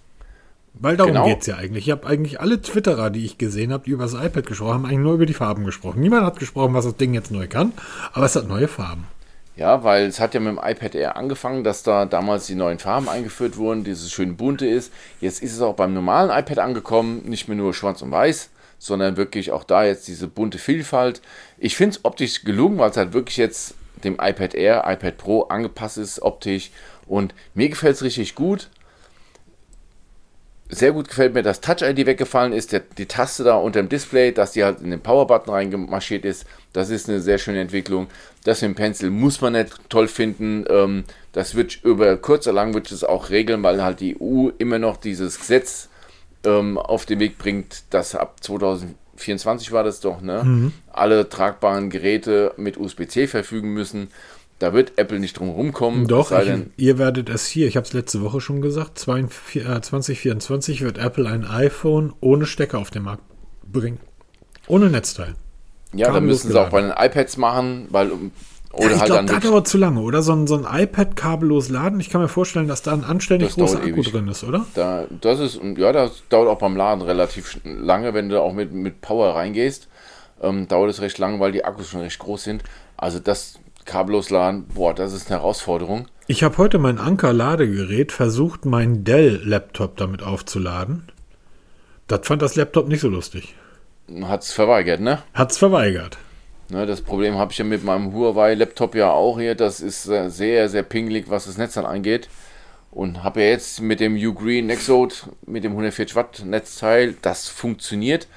Weil darum genau. geht es ja eigentlich. Ich habe eigentlich alle Twitterer, die ich gesehen habe, die über das iPad gesprochen haben, eigentlich nur über die Farben gesprochen. Niemand hat gesprochen, was das Ding jetzt neu kann, aber es hat neue Farben. Ja, weil es hat ja mit dem iPad Air angefangen, dass da damals die neuen Farben eingeführt wurden, dieses schön bunte ist. Jetzt ist es auch beim normalen iPad angekommen, nicht mehr nur schwarz und weiß, sondern wirklich auch da jetzt diese bunte Vielfalt. Ich finde es optisch gelungen, weil es halt wirklich jetzt dem iPad Air, iPad Pro angepasst ist optisch und mir gefällt es richtig gut. Sehr gut gefällt mir, dass Touch-ID weggefallen ist, der, die Taste da unter dem Display, dass die halt in den Power-Button reingemarschiert ist. Das ist eine sehr schöne Entwicklung. Das mit dem Pencil muss man nicht toll finden. Ähm, das wird über kurz oder lang wird es auch regeln, weil halt die EU immer noch dieses Gesetz ähm, auf den Weg bringt, dass ab 2024 war das doch, ne? Mhm. Alle tragbaren Geräte mit USB-C verfügen müssen. Da wird Apple nicht drum rumkommen. Doch, ich, ihr werdet es hier, ich habe es letzte Woche schon gesagt, 2024 äh, wird Apple ein iPhone ohne Stecker auf den Markt bringen. Ohne Netzteil. Ja, dann müssen sie auch bei den iPads machen, weil oder ja, ich halt glaube, das dauert zu lange, oder? So ein, so ein iPad kabellos laden. Ich kann mir vorstellen, dass da ein anständig großer Akku ewig. drin ist, oder? Da, das ist, ja, das dauert auch beim Laden relativ lange, wenn du auch mit, mit Power reingehst. Ähm, dauert es recht lange, weil die Akkus schon recht groß sind. Also das kabellos laden, boah, das ist eine Herausforderung. Ich habe heute mein Anker-Ladegerät versucht, meinen Dell-Laptop damit aufzuladen. Das fand das Laptop nicht so lustig. Hat es verweigert, ne? Hat es verweigert. Ne, das Problem habe ich ja mit meinem Huawei-Laptop ja auch hier. Das ist sehr, sehr pingelig, was das Netz dann angeht. Und habe ja jetzt mit dem Ugreen Nexode, mit dem 140 Watt Netzteil, das funktioniert.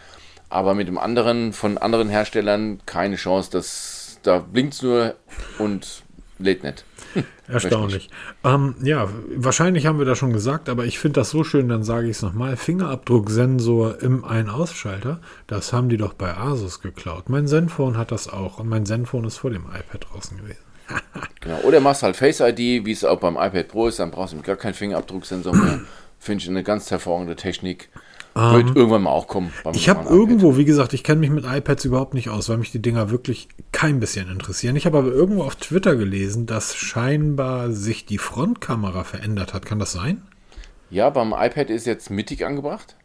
Aber mit dem anderen, von anderen Herstellern, keine Chance. Das da blinkt es nur und lädt nicht. <laughs> Erstaunlich. Ähm, ja, wahrscheinlich haben wir das schon gesagt, aber ich finde das so schön, dann sage ich es nochmal. Fingerabdrucksensor im Ein-Ausschalter, das haben die doch bei Asus geklaut. Mein Zenfone hat das auch und mein Zenfone ist vor dem iPad draußen gewesen. <laughs> genau. Oder machst halt Face ID, wie es auch beim iPad Pro ist, dann brauchst du gar keinen Fingerabdrucksensor mehr. <clears throat> Finde ich eine ganz hervorragende Technik. Um, Wird ähm, irgendwann mal auch kommen. Ich habe irgendwo, wie gesagt, ich kenne mich mit iPads überhaupt nicht aus, weil mich die Dinger wirklich kein bisschen interessieren. Ich habe aber irgendwo auf Twitter gelesen, dass scheinbar sich die Frontkamera verändert hat. Kann das sein? Ja, beim iPad ist jetzt mittig angebracht.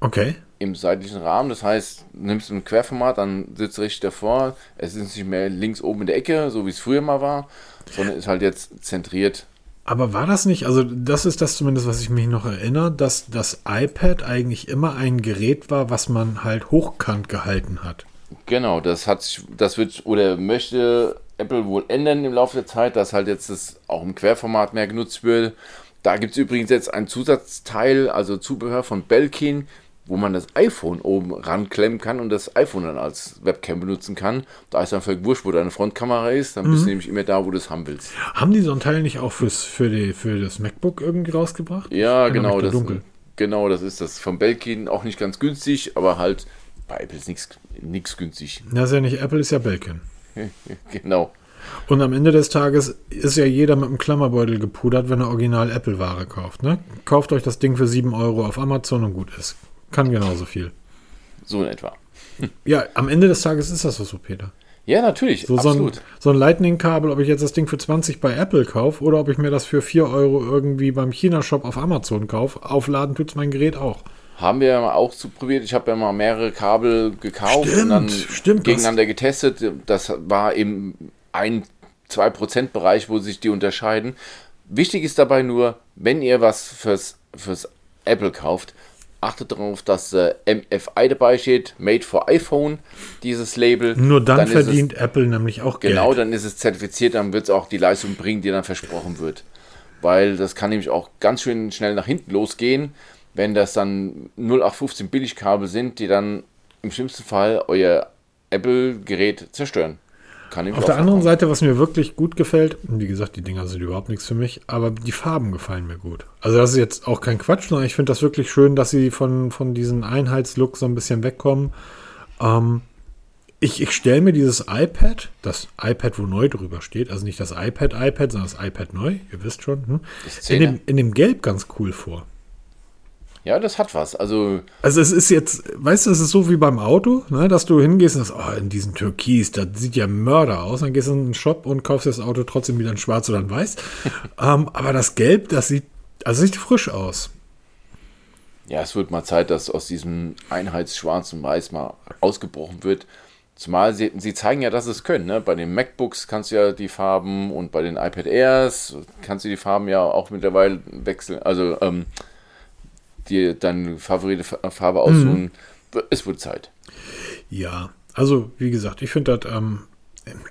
Okay. Im seitlichen Rahmen. Das heißt, nimmst du ein Querformat, dann sitzt richtig davor. Es ist nicht mehr links oben in der Ecke, so wie es früher mal war, sondern ist halt jetzt zentriert aber war das nicht, also das ist das zumindest, was ich mich noch erinnere, dass das iPad eigentlich immer ein Gerät war, was man halt hochkant gehalten hat. Genau, das hat das wird oder möchte Apple wohl ändern im Laufe der Zeit, dass halt jetzt das auch im Querformat mehr genutzt wird. Da gibt es übrigens jetzt ein Zusatzteil, also Zubehör von Belkin, wo man das iPhone oben ranklemmen kann und das iPhone dann als Webcam benutzen kann. Da ist dann völlig wurscht, wo deine Frontkamera ist. Dann mhm. bist du mhm. nämlich immer da, wo du es haben willst. Haben die so ein Teil nicht auch fürs, für, die, für das MacBook irgendwie rausgebracht? Ja, genau. Das, dunkel. genau, das ist das von Belkin auch nicht ganz günstig, aber halt bei Apple ist nichts günstig. Das ist ja nicht Apple, ist ja Belkin. <laughs> genau. Und am Ende des Tages ist ja jeder mit einem Klammerbeutel gepudert, wenn er original Apple-Ware kauft. Ne? Kauft euch das Ding für 7 Euro auf Amazon und gut ist. Kann genauso viel. So in etwa. <laughs> Ja, am Ende des Tages ist das so, Peter. Ja, natürlich. So, absolut. So ein, so ein Lightning-Kabel, ob ich jetzt das Ding für 20 bei Apple kaufe oder ob ich mir das für 4 Euro irgendwie beim China-Shop auf Amazon kaufe, aufladen tut es mein Gerät auch. Haben wir ja auch zu probiert. Ich habe ja mal mehrere Kabel gekauft stimmt, und dann stimmt, gegeneinander getestet. Das war im 1-2%-Bereich, wo sich die unterscheiden. Wichtig ist dabei nur, wenn ihr was fürs, fürs Apple kauft, achtet darauf, dass äh, MFI dabei steht, Made for iPhone, dieses Label. Nur dann, dann verdient es, Apple nämlich auch Geld. Genau, dann ist es zertifiziert, dann wird es auch die Leistung bringen, die dann versprochen wird. Weil das kann nämlich auch ganz schön schnell nach hinten losgehen, wenn das dann 0815 Billigkabel sind, die dann im schlimmsten Fall euer Apple-Gerät zerstören. Kann Auf der anderen Seite, was mir wirklich gut gefällt, wie gesagt, die Dinger sind überhaupt nichts für mich, aber die Farben gefallen mir gut. Also das ist jetzt auch kein Quatsch, sondern ich finde das wirklich schön, dass sie von, von diesem Einheitslook so ein bisschen wegkommen. Ähm, ich, ich stelle mir dieses iPad, das iPad, wo neu drüber steht, also nicht das iPad iPad, sondern das iPad neu, ihr wisst schon, hm? in, dem, in dem Gelb ganz cool vor. Ja, das hat was. Also, also es ist jetzt, weißt du, es ist so wie beim Auto, ne, dass du hingehst und sagst, oh, in diesem Türkis, das sieht ja Mörder aus. Dann gehst du in einen Shop und kaufst das Auto trotzdem wieder in schwarz oder in weiß. <laughs> ähm, aber das Gelb, das sieht, also sieht frisch aus. Ja, es wird mal Zeit, dass aus diesem Einheitsschwarz und Weiß mal ausgebrochen wird. Zumal sie, sie zeigen ja, dass es können. Ne? Bei den MacBooks kannst du ja die Farben und bei den iPad Airs kannst du die Farben ja auch mittlerweile wechseln. Also ähm, dir deine favorite Farbe aussuchen. Mhm. Es wird Zeit. Ja, also wie gesagt, ich finde das, ähm,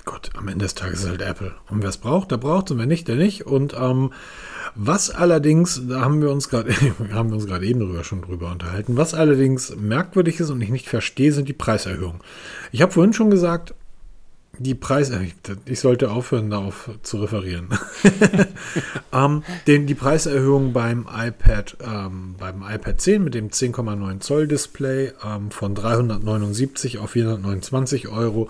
Gott, am Ende des Tages ist es halt Apple. Und wer es braucht, der braucht es und wer nicht, der nicht. Und ähm, was allerdings, da haben wir uns gerade <laughs> haben wir uns gerade eben drüber schon drüber unterhalten, was allerdings merkwürdig ist und ich nicht verstehe, sind die Preiserhöhungen. Ich habe vorhin schon gesagt, die Preise, äh, ich sollte aufhören, darauf zu referieren. <laughs> ähm, den, die Preiserhöhung beim iPad, ähm, beim iPad 10 mit dem 10,9 Zoll Display ähm, von 379 auf 429 Euro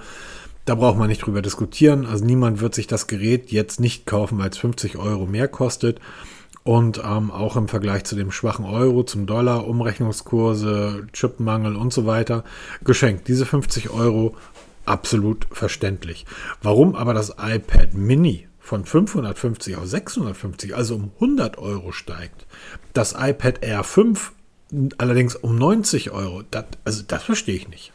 da braucht man nicht drüber diskutieren. Also niemand wird sich das Gerät jetzt nicht kaufen, weil es 50 Euro mehr kostet. Und ähm, auch im Vergleich zu dem schwachen Euro, zum Dollar, Umrechnungskurse, Chipmangel und so weiter, geschenkt. Diese 50 Euro absolut verständlich. Warum aber das iPad Mini von 550 auf 650, also um 100 Euro steigt, das iPad Air 5 allerdings um 90 Euro, das, also das verstehe ich nicht.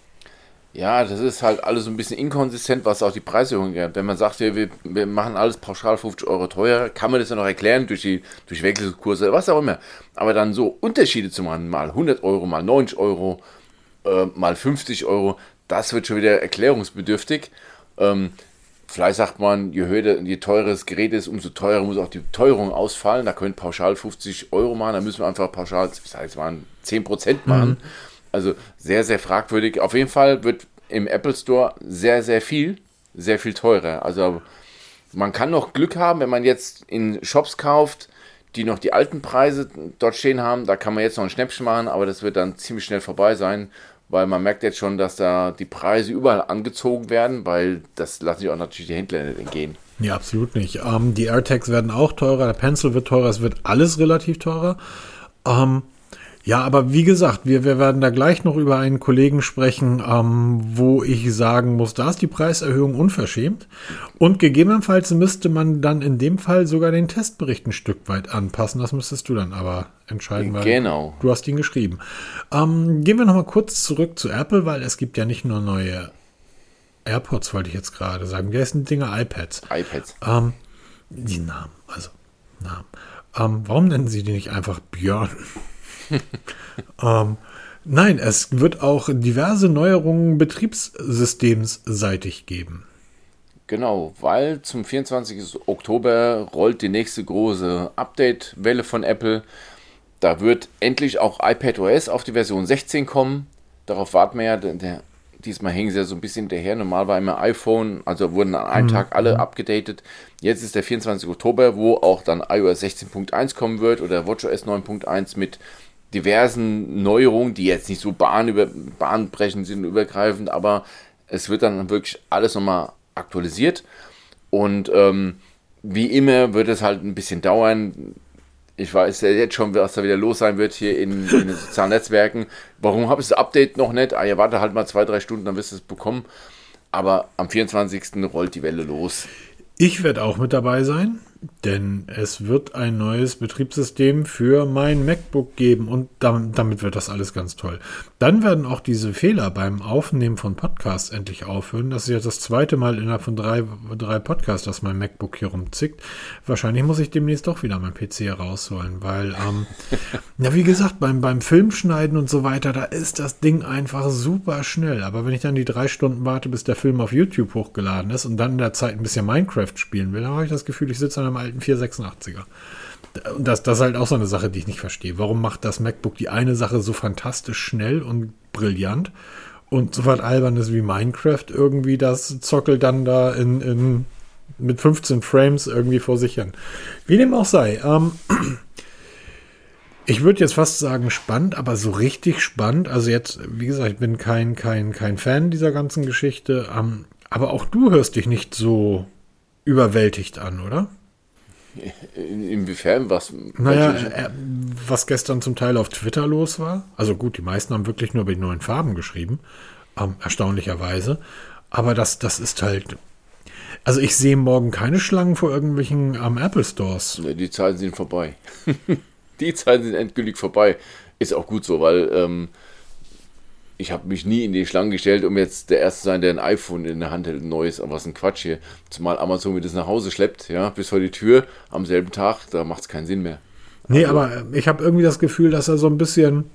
Ja, das ist halt alles so ein bisschen inkonsistent, was auch die Preiserhöhung geht. Wenn man sagt, wir, wir machen alles pauschal 50 Euro teuer, kann man das ja noch erklären durch die durch Wechselkurse, was auch immer. Aber dann so Unterschiede zu machen, mal 100 Euro, mal 90 Euro, äh, mal 50 Euro, das wird schon wieder erklärungsbedürftig. Ähm, vielleicht sagt man, je höher, je teurer das Gerät ist, umso teurer muss auch die Teuerung ausfallen. Da können pauschal 50 Euro machen, da müssen wir einfach pauschal, ich sage jetzt mal 10% machen. Mhm. Also sehr, sehr fragwürdig. Auf jeden Fall wird im Apple Store sehr, sehr viel, sehr viel teurer. Also man kann noch Glück haben, wenn man jetzt in Shops kauft, die noch die alten Preise dort stehen haben. Da kann man jetzt noch ein Schnäppchen machen, aber das wird dann ziemlich schnell vorbei sein, weil man merkt jetzt schon, dass da die Preise überall angezogen werden, weil das lassen sich auch natürlich die Händler nicht entgehen. Ja, absolut nicht. Ähm, die AirTags werden auch teurer, der Pencil wird teurer, es wird alles relativ teurer. Ähm, ja, aber wie gesagt, wir, wir werden da gleich noch über einen Kollegen sprechen, ähm, wo ich sagen muss, da ist die Preiserhöhung unverschämt. Und gegebenenfalls müsste man dann in dem Fall sogar den Testbericht ein Stück weit anpassen. Das müsstest du dann aber entscheiden, weil genau. du hast ihn geschrieben. Ähm, gehen wir nochmal kurz zurück zu Apple, weil es gibt ja nicht nur neue AirPods, wollte ich jetzt gerade sagen. Wie heißen die Dinge? iPads. iPads. Ähm, die Namen, also Namen. Ähm, warum nennen sie die nicht einfach Björn? <laughs> ähm, nein, es wird auch diverse Neuerungen betriebssystemseitig geben. Genau, weil zum 24. Oktober rollt die nächste große Update-Welle von Apple. Da wird endlich auch iPadOS auf die Version 16 kommen. Darauf warten wir ja. Der, diesmal hängen sie ja so ein bisschen hinterher. Normal war immer iPhone, also wurden an einem mhm. Tag alle abgedatet. Jetzt ist der 24. Oktober, wo auch dann iOS 16.1 kommen wird oder WatchOS 9.1 mit diversen Neuerungen, die jetzt nicht so bahnbrechend sind, übergreifend, aber es wird dann wirklich alles nochmal aktualisiert. Und ähm, wie immer wird es halt ein bisschen dauern. Ich weiß ja jetzt schon, was da wieder los sein wird hier in, in den sozialen Netzwerken. Warum habe ich das Update noch nicht? Ah, ja, warte halt mal zwei, drei Stunden, dann wirst du es bekommen. Aber am 24. rollt die Welle los. Ich werde auch mit dabei sein. Denn es wird ein neues Betriebssystem für mein MacBook geben und damit wird das alles ganz toll. Dann werden auch diese Fehler beim Aufnehmen von Podcasts endlich aufhören. Das ist jetzt das zweite Mal innerhalb von drei, drei Podcasts, dass mein MacBook hier rumzickt. Wahrscheinlich muss ich demnächst doch wieder mein PC herausholen, weil, ähm, <laughs> ja, wie gesagt, beim, beim Filmschneiden und so weiter, da ist das Ding einfach super schnell. Aber wenn ich dann die drei Stunden warte, bis der Film auf YouTube hochgeladen ist und dann in der Zeit ein bisschen Minecraft spielen will, dann habe ich das Gefühl, ich sitze an einem alten 486er. Und das, das ist halt auch so eine Sache, die ich nicht verstehe. Warum macht das MacBook die eine Sache so fantastisch schnell und brillant und so was Albernes wie Minecraft irgendwie das zockelt dann da in, in, mit 15 Frames irgendwie vor sich hin. Wie dem auch sei. Ähm, ich würde jetzt fast sagen spannend, aber so richtig spannend. Also jetzt, wie gesagt, ich bin kein, kein, kein Fan dieser ganzen Geschichte. Ähm, aber auch du hörst dich nicht so überwältigt an, oder? Inwiefern was? Naja, äh, was gestern zum Teil auf Twitter los war. Also gut, die meisten haben wirklich nur über die neuen Farben geschrieben, ähm, erstaunlicherweise. Aber das, das ist halt. Also ich sehe morgen keine Schlangen vor irgendwelchen ähm, Apple Stores. Nee, die Zeiten sind vorbei. <laughs> die Zeiten sind endgültig vorbei. Ist auch gut so, weil ähm, ich habe mich nie in die Schlange gestellt, um jetzt der Erste zu sein, der ein iPhone in der Hand hält, ein neues, aber was ein Quatsch hier. Zumal Amazon mir das nach Hause schleppt, ja, bis vor die Tür am selben Tag, da macht es keinen Sinn mehr. Nee, also, aber ich habe irgendwie das Gefühl, dass er so ein bisschen.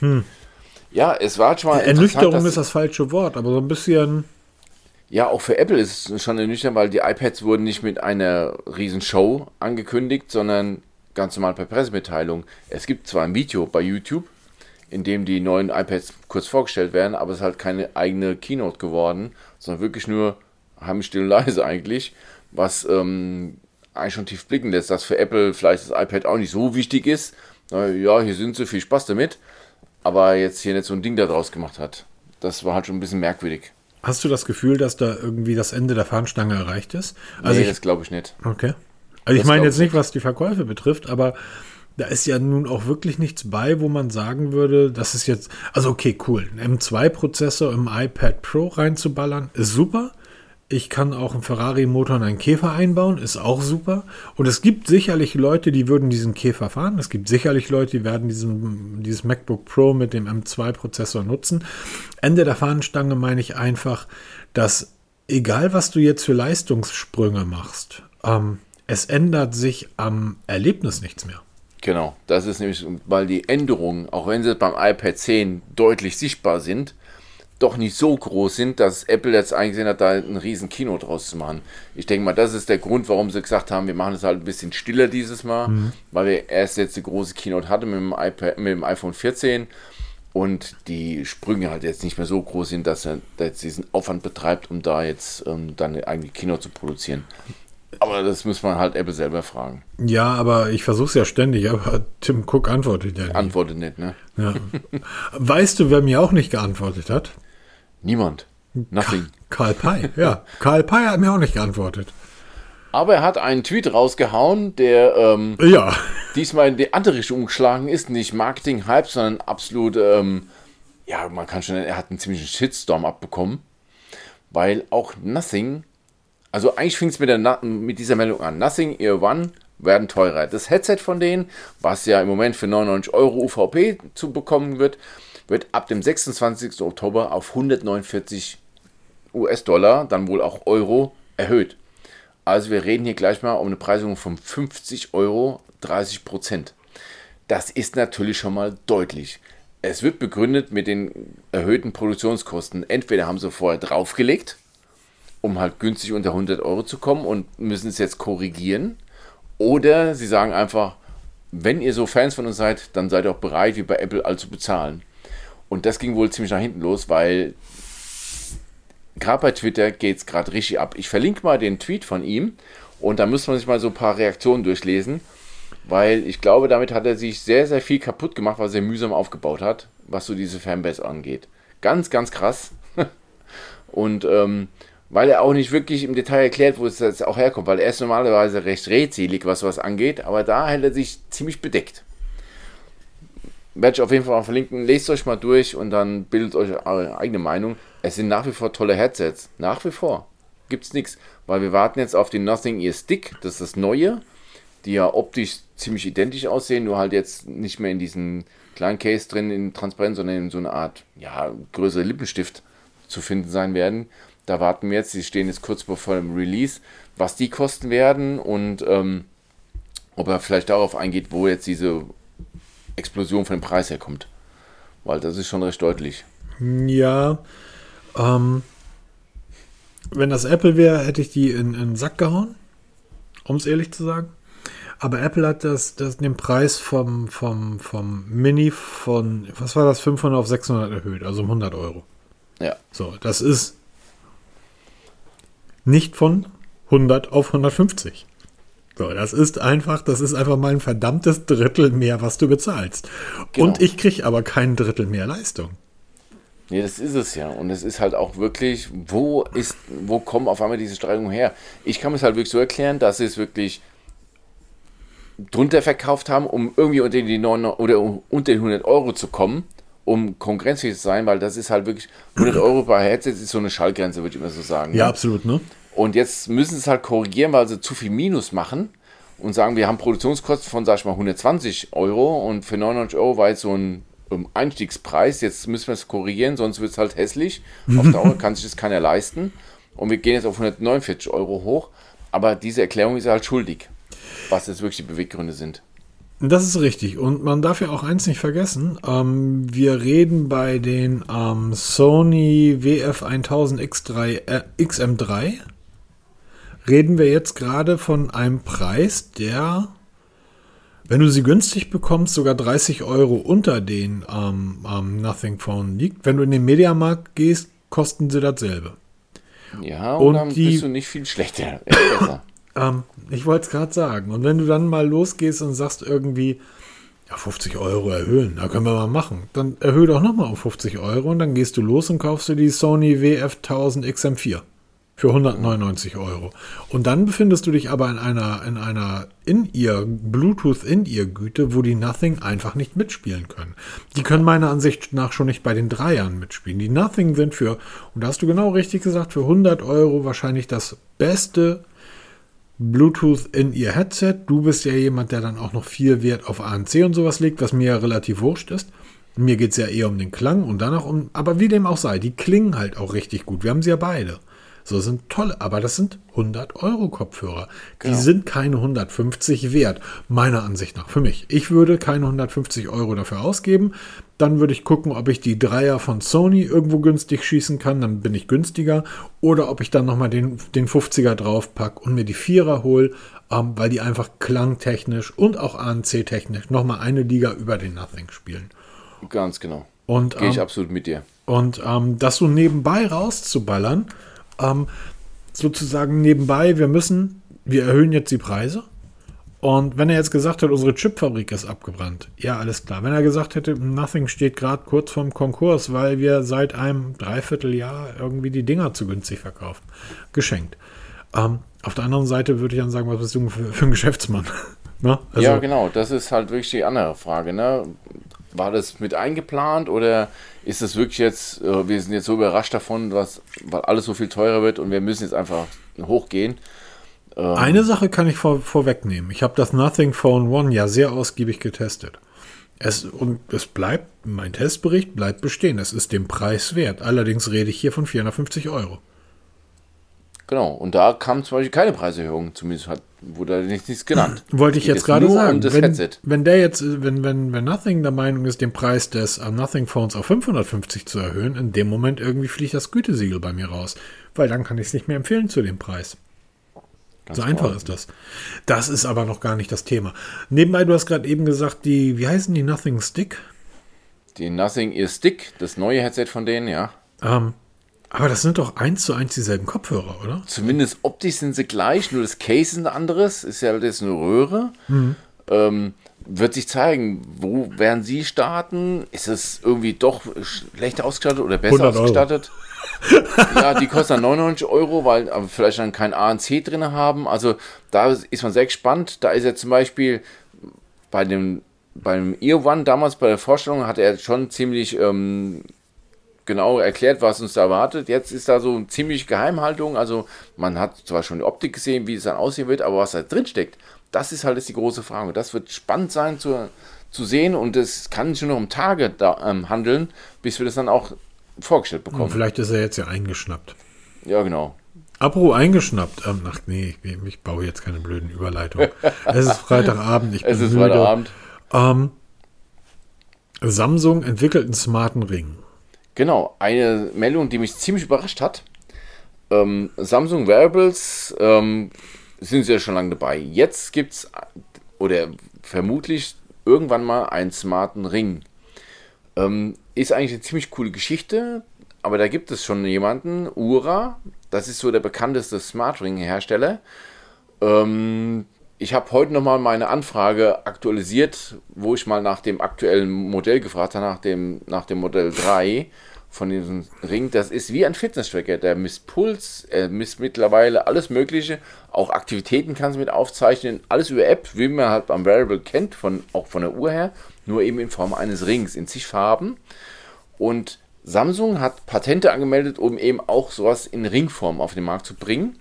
Hm. Ja, es war schon mal. Ernüchterung ist das falsche Wort, aber so ein bisschen. Ja, auch für Apple ist es schon ernüchternd, weil die iPads wurden nicht mit einer riesen Show angekündigt, sondern ganz normal per Pressemitteilung. Es gibt zwar ein Video bei YouTube, in dem die neuen iPads kurz vorgestellt werden, aber es ist halt keine eigene Keynote geworden, sondern wirklich nur heimlich still und leise eigentlich, was ähm, eigentlich schon tief blicken lässt, dass für Apple vielleicht das iPad auch nicht so wichtig ist. ja, hier sind sie, viel Spaß damit, aber jetzt hier nicht so ein Ding daraus gemacht hat. Das war halt schon ein bisschen merkwürdig. Hast du das Gefühl, dass da irgendwie das Ende der Fahnenstange erreicht ist? Also nee, ich, das glaube ich nicht. Okay. Also ich meine jetzt nicht, was die Verkäufe betrifft, aber da ist ja nun auch wirklich nichts bei, wo man sagen würde, das ist jetzt, also okay, cool, einen M2-Prozessor im iPad Pro reinzuballern, ist super. Ich kann auch einen Ferrari-Motor in einen Käfer einbauen, ist auch super. Und es gibt sicherlich Leute, die würden diesen Käfer fahren. Es gibt sicherlich Leute, die werden diesen, dieses MacBook Pro mit dem M2-Prozessor nutzen. Ende der Fahnenstange meine ich einfach, dass egal was du jetzt für Leistungssprünge machst, ähm, es ändert sich am Erlebnis nichts mehr. Genau, das ist nämlich, weil die Änderungen, auch wenn sie beim iPad 10 deutlich sichtbar sind, doch nicht so groß sind, dass Apple jetzt eingesehen hat, da einen riesen Kino draus zu machen. Ich denke mal, das ist der Grund, warum sie gesagt haben, wir machen es halt ein bisschen stiller dieses Mal, mhm. weil wir erst jetzt die große Keynote hatten mit dem, iPad, mit dem iPhone 14 und die Sprünge halt jetzt nicht mehr so groß sind, dass er jetzt diesen Aufwand betreibt, um da jetzt ähm, dann eine eigene Kino zu produzieren. Aber das muss man halt Apple selber fragen. Ja, aber ich versuche es ja ständig, aber Tim Cook antwortet ja nicht. Antwortet nicht, ne? Ja. weißt du, wer mir auch nicht geantwortet hat? Niemand. Nothing. Karl Pei, ja. Karl Pei hat mir auch nicht geantwortet. Aber er hat einen Tweet rausgehauen, der ähm, ja. diesmal in die andere Richtung umgeschlagen ist. Nicht Marketing-Hype, sondern absolut, ähm, ja, man kann schon, er hat einen ziemlichen Shitstorm abbekommen. Weil auch Nothing, also eigentlich fing es mit, mit dieser Meldung an. Nothing Ear One werden teurer. Das Headset von denen, was ja im Moment für 99 Euro UVP zu bekommen wird, wird ab dem 26. Oktober auf 149 US-Dollar, dann wohl auch Euro, erhöht. Also wir reden hier gleich mal um eine Preisung von 50 Euro, 30 Prozent. Das ist natürlich schon mal deutlich. Es wird begründet mit den erhöhten Produktionskosten. Entweder haben sie vorher draufgelegt, um halt günstig unter 100 Euro zu kommen und müssen es jetzt korrigieren. Oder sie sagen einfach, wenn ihr so Fans von uns seid, dann seid ihr auch bereit, wie bei Apple, all zu bezahlen. Und das ging wohl ziemlich nach hinten los, weil gerade bei Twitter geht es gerade richtig ab. Ich verlinke mal den Tweet von ihm und da müsste man sich mal so ein paar Reaktionen durchlesen, weil ich glaube, damit hat er sich sehr, sehr viel kaputt gemacht, was er mühsam aufgebaut hat, was so diese Fanbase angeht. Ganz, ganz krass. <laughs> und ähm, weil er auch nicht wirklich im Detail erklärt, wo es jetzt auch herkommt, weil er ist normalerweise recht redselig, was sowas angeht, aber da hält er sich ziemlich bedeckt. Werde ich auf jeden Fall mal verlinken. Lest euch mal durch und dann bildet euch eure eigene Meinung. Es sind nach wie vor tolle Headsets. Nach wie vor. Gibt es nichts. Weil wir warten jetzt auf den Nothing Ear Stick. Das ist das neue. Die ja optisch ziemlich identisch aussehen. Nur halt jetzt nicht mehr in diesem kleinen Case drin in Transparenz, sondern in so eine Art, ja, größere Lippenstift zu finden sein werden. Da warten wir jetzt. Sie stehen jetzt kurz bevor dem Release. Was die kosten werden und ähm, ob er vielleicht darauf eingeht, wo jetzt diese Explosion von dem Preis herkommt. Weil das ist schon recht deutlich. Ja, ähm, wenn das Apple wäre, hätte ich die in, in den Sack gehauen, um es ehrlich zu sagen. Aber Apple hat das, das, den Preis vom, vom, vom Mini von, was war das, 500 auf 600 erhöht, also um 100 Euro. Ja. So, das ist nicht von 100 auf 150. So, das ist einfach, das ist einfach mal ein verdammtes Drittel mehr, was du bezahlst. Genau. Und ich kriege aber kein Drittel mehr Leistung. Nee, das ist es ja. Und es ist halt auch wirklich, wo ist, wo kommen auf einmal diese Steigerungen her? Ich kann es halt wirklich so erklären, dass sie es wirklich drunter verkauft haben, um irgendwie unter die 9 oder unter die 100 Euro zu kommen, um konkurrenzfähig zu sein, weil das ist halt wirklich 100 Euro bei Headsets ist so eine Schallgrenze, würde ich immer so sagen. Ja, ne? absolut, ne? Und jetzt müssen sie es halt korrigieren, weil sie zu viel Minus machen und sagen, wir haben Produktionskosten von, sag ich mal, 120 Euro und für 99 Euro war jetzt so ein um, Einstiegspreis. Jetzt müssen wir es korrigieren, sonst wird es halt hässlich. Auf <laughs> Dauer kann sich das keiner leisten. Und wir gehen jetzt auf 149 Euro hoch. Aber diese Erklärung ist halt schuldig, was jetzt wirklich die Beweggründe sind. Das ist richtig. Und man darf ja auch eins nicht vergessen. Ähm, wir reden bei den ähm, Sony WF1000X3, äh, XM3. Reden wir jetzt gerade von einem Preis, der, wenn du sie günstig bekommst, sogar 30 Euro unter den ähm, ähm, Nothing Phone liegt. Wenn du in den Mediamarkt gehst, kosten sie dasselbe. Ja, und, und dann die, bist du nicht viel schlechter. besser. Ähm, ich wollte es gerade sagen. Und wenn du dann mal losgehst und sagst irgendwie, ja, 50 Euro erhöhen, da können wir mal machen. Dann erhöhe doch nochmal auf 50 Euro und dann gehst du los und kaufst dir die Sony WF1000 XM4 für 199 Euro. Und dann befindest du dich aber in einer, in einer In-Ear, Bluetooth-In-Ear-Güte, wo die Nothing einfach nicht mitspielen können. Die können meiner Ansicht nach schon nicht bei den Dreiern mitspielen. Die Nothing sind für, und da hast du genau richtig gesagt, für 100 Euro wahrscheinlich das beste Bluetooth in ihr Headset. Du bist ja jemand, der dann auch noch viel Wert auf ANC und sowas legt, was mir ja relativ wurscht ist. Mir geht es ja eher um den Klang und danach um, aber wie dem auch sei, die klingen halt auch richtig gut. Wir haben sie ja beide. So sind tolle, aber das sind 100 Euro Kopfhörer. Genau. Die sind keine 150 wert, meiner Ansicht nach, für mich. Ich würde keine 150 Euro dafür ausgeben. Dann würde ich gucken, ob ich die Dreier von Sony irgendwo günstig schießen kann, dann bin ich günstiger. Oder ob ich dann nochmal den, den 50er draufpacke und mir die Vierer hole, ähm, weil die einfach klangtechnisch und auch ANC-technisch nochmal eine Liga über den Nothing spielen. Ganz genau. Und, Gehe ich ähm, absolut mit dir. Und ähm, das so nebenbei rauszuballern, ähm, sozusagen nebenbei, wir müssen, wir erhöhen jetzt die Preise. Und wenn er jetzt gesagt hat, unsere Chipfabrik ist abgebrannt, ja, alles klar. Wenn er gesagt hätte, Nothing steht gerade kurz vorm Konkurs, weil wir seit einem Dreivierteljahr irgendwie die Dinger zu günstig verkaufen, geschenkt. Ähm, auf der anderen Seite würde ich dann sagen, was bist du für, für ein Geschäftsmann? <laughs> ne? also, ja, genau, das ist halt wirklich die andere Frage. Ne? War das mit eingeplant oder ist es wirklich jetzt, äh, wir sind jetzt so überrascht davon, was, weil alles so viel teurer wird und wir müssen jetzt einfach hochgehen. Ähm, Eine Sache kann ich vor, vorwegnehmen. Ich habe das Nothing Phone One ja sehr ausgiebig getestet. Es, und es bleibt, mein Testbericht bleibt bestehen. Es ist dem Preis wert. Allerdings rede ich hier von 450 Euro. Genau, und da kam zum Beispiel keine Preiserhöhung, zumindest hat, wurde da nichts, genannt. <clears throat> Wollte ich jetzt gerade sagen. wenn, wenn der jetzt, wenn, wenn, wenn Nothing der Meinung ist, den Preis des uh, Nothing Phones auf 550 zu erhöhen, in dem Moment irgendwie fliegt das Gütesiegel bei mir raus. Weil dann kann ich es nicht mehr empfehlen zu dem Preis. Ganz so einfach ist das. Das ist aber noch gar nicht das Thema. Nebenbei, du hast gerade eben gesagt, die, wie heißen die Nothing Stick? Die Nothing Ear Stick, das neue Headset von denen, ja. Ähm, aber das sind doch eins zu eins dieselben Kopfhörer, oder? Zumindest optisch sind sie gleich, nur das Case ist ein anderes, ist ja jetzt eine Röhre. Mhm. Ähm, wird sich zeigen, wo werden sie starten? Ist es irgendwie doch schlechter ausgestattet oder besser ausgestattet? <laughs> ja, die kosten dann 99 Euro, weil aber vielleicht dann kein ANC drin haben. Also da ist man sehr gespannt. Da ist er zum Beispiel bei dem beim Ear One damals bei der Vorstellung hat er schon ziemlich ähm, genau erklärt, was uns da erwartet. Jetzt ist da so eine ziemlich Geheimhaltung. Also man hat zwar schon die Optik gesehen, wie es dann aussehen wird, aber was da drin steckt, das ist halt jetzt die große Frage. Das wird spannend sein zu, zu sehen und es kann schon noch um Tage da, ähm, handeln, bis wir das dann auch vorgestellt bekommen. Und vielleicht ist er jetzt ja eingeschnappt. Ja, genau. Apro eingeschnappt. Ähm, ach nee, ich, ich, baue jetzt keine blöden Überleitungen. <laughs> es ist Freitagabend. Ich bin es ist müde. Freitagabend. Ähm, Samsung entwickelt einen smarten Ring. Genau, eine Meldung, die mich ziemlich überrascht hat. Ähm, Samsung Wearables ähm, sind sie ja schon lange dabei. Jetzt gibt es, oder vermutlich irgendwann mal einen smarten Ring. Ähm, ist eigentlich eine ziemlich coole Geschichte, aber da gibt es schon jemanden, Ura, das ist so der bekannteste Smart Ring Hersteller. Ähm, ich habe heute nochmal meine Anfrage aktualisiert, wo ich mal nach dem aktuellen Modell gefragt habe, nach dem, nach dem Modell 3 von diesem Ring. Das ist wie ein Fitnesstracker. Der misst Puls, er misst mittlerweile alles Mögliche. Auch Aktivitäten kann es mit aufzeichnen. Alles über App, wie man halt am Variable kennt, von, auch von der Uhr her. Nur eben in Form eines Rings in zig Farben. Und Samsung hat Patente angemeldet, um eben auch sowas in Ringform auf den Markt zu bringen.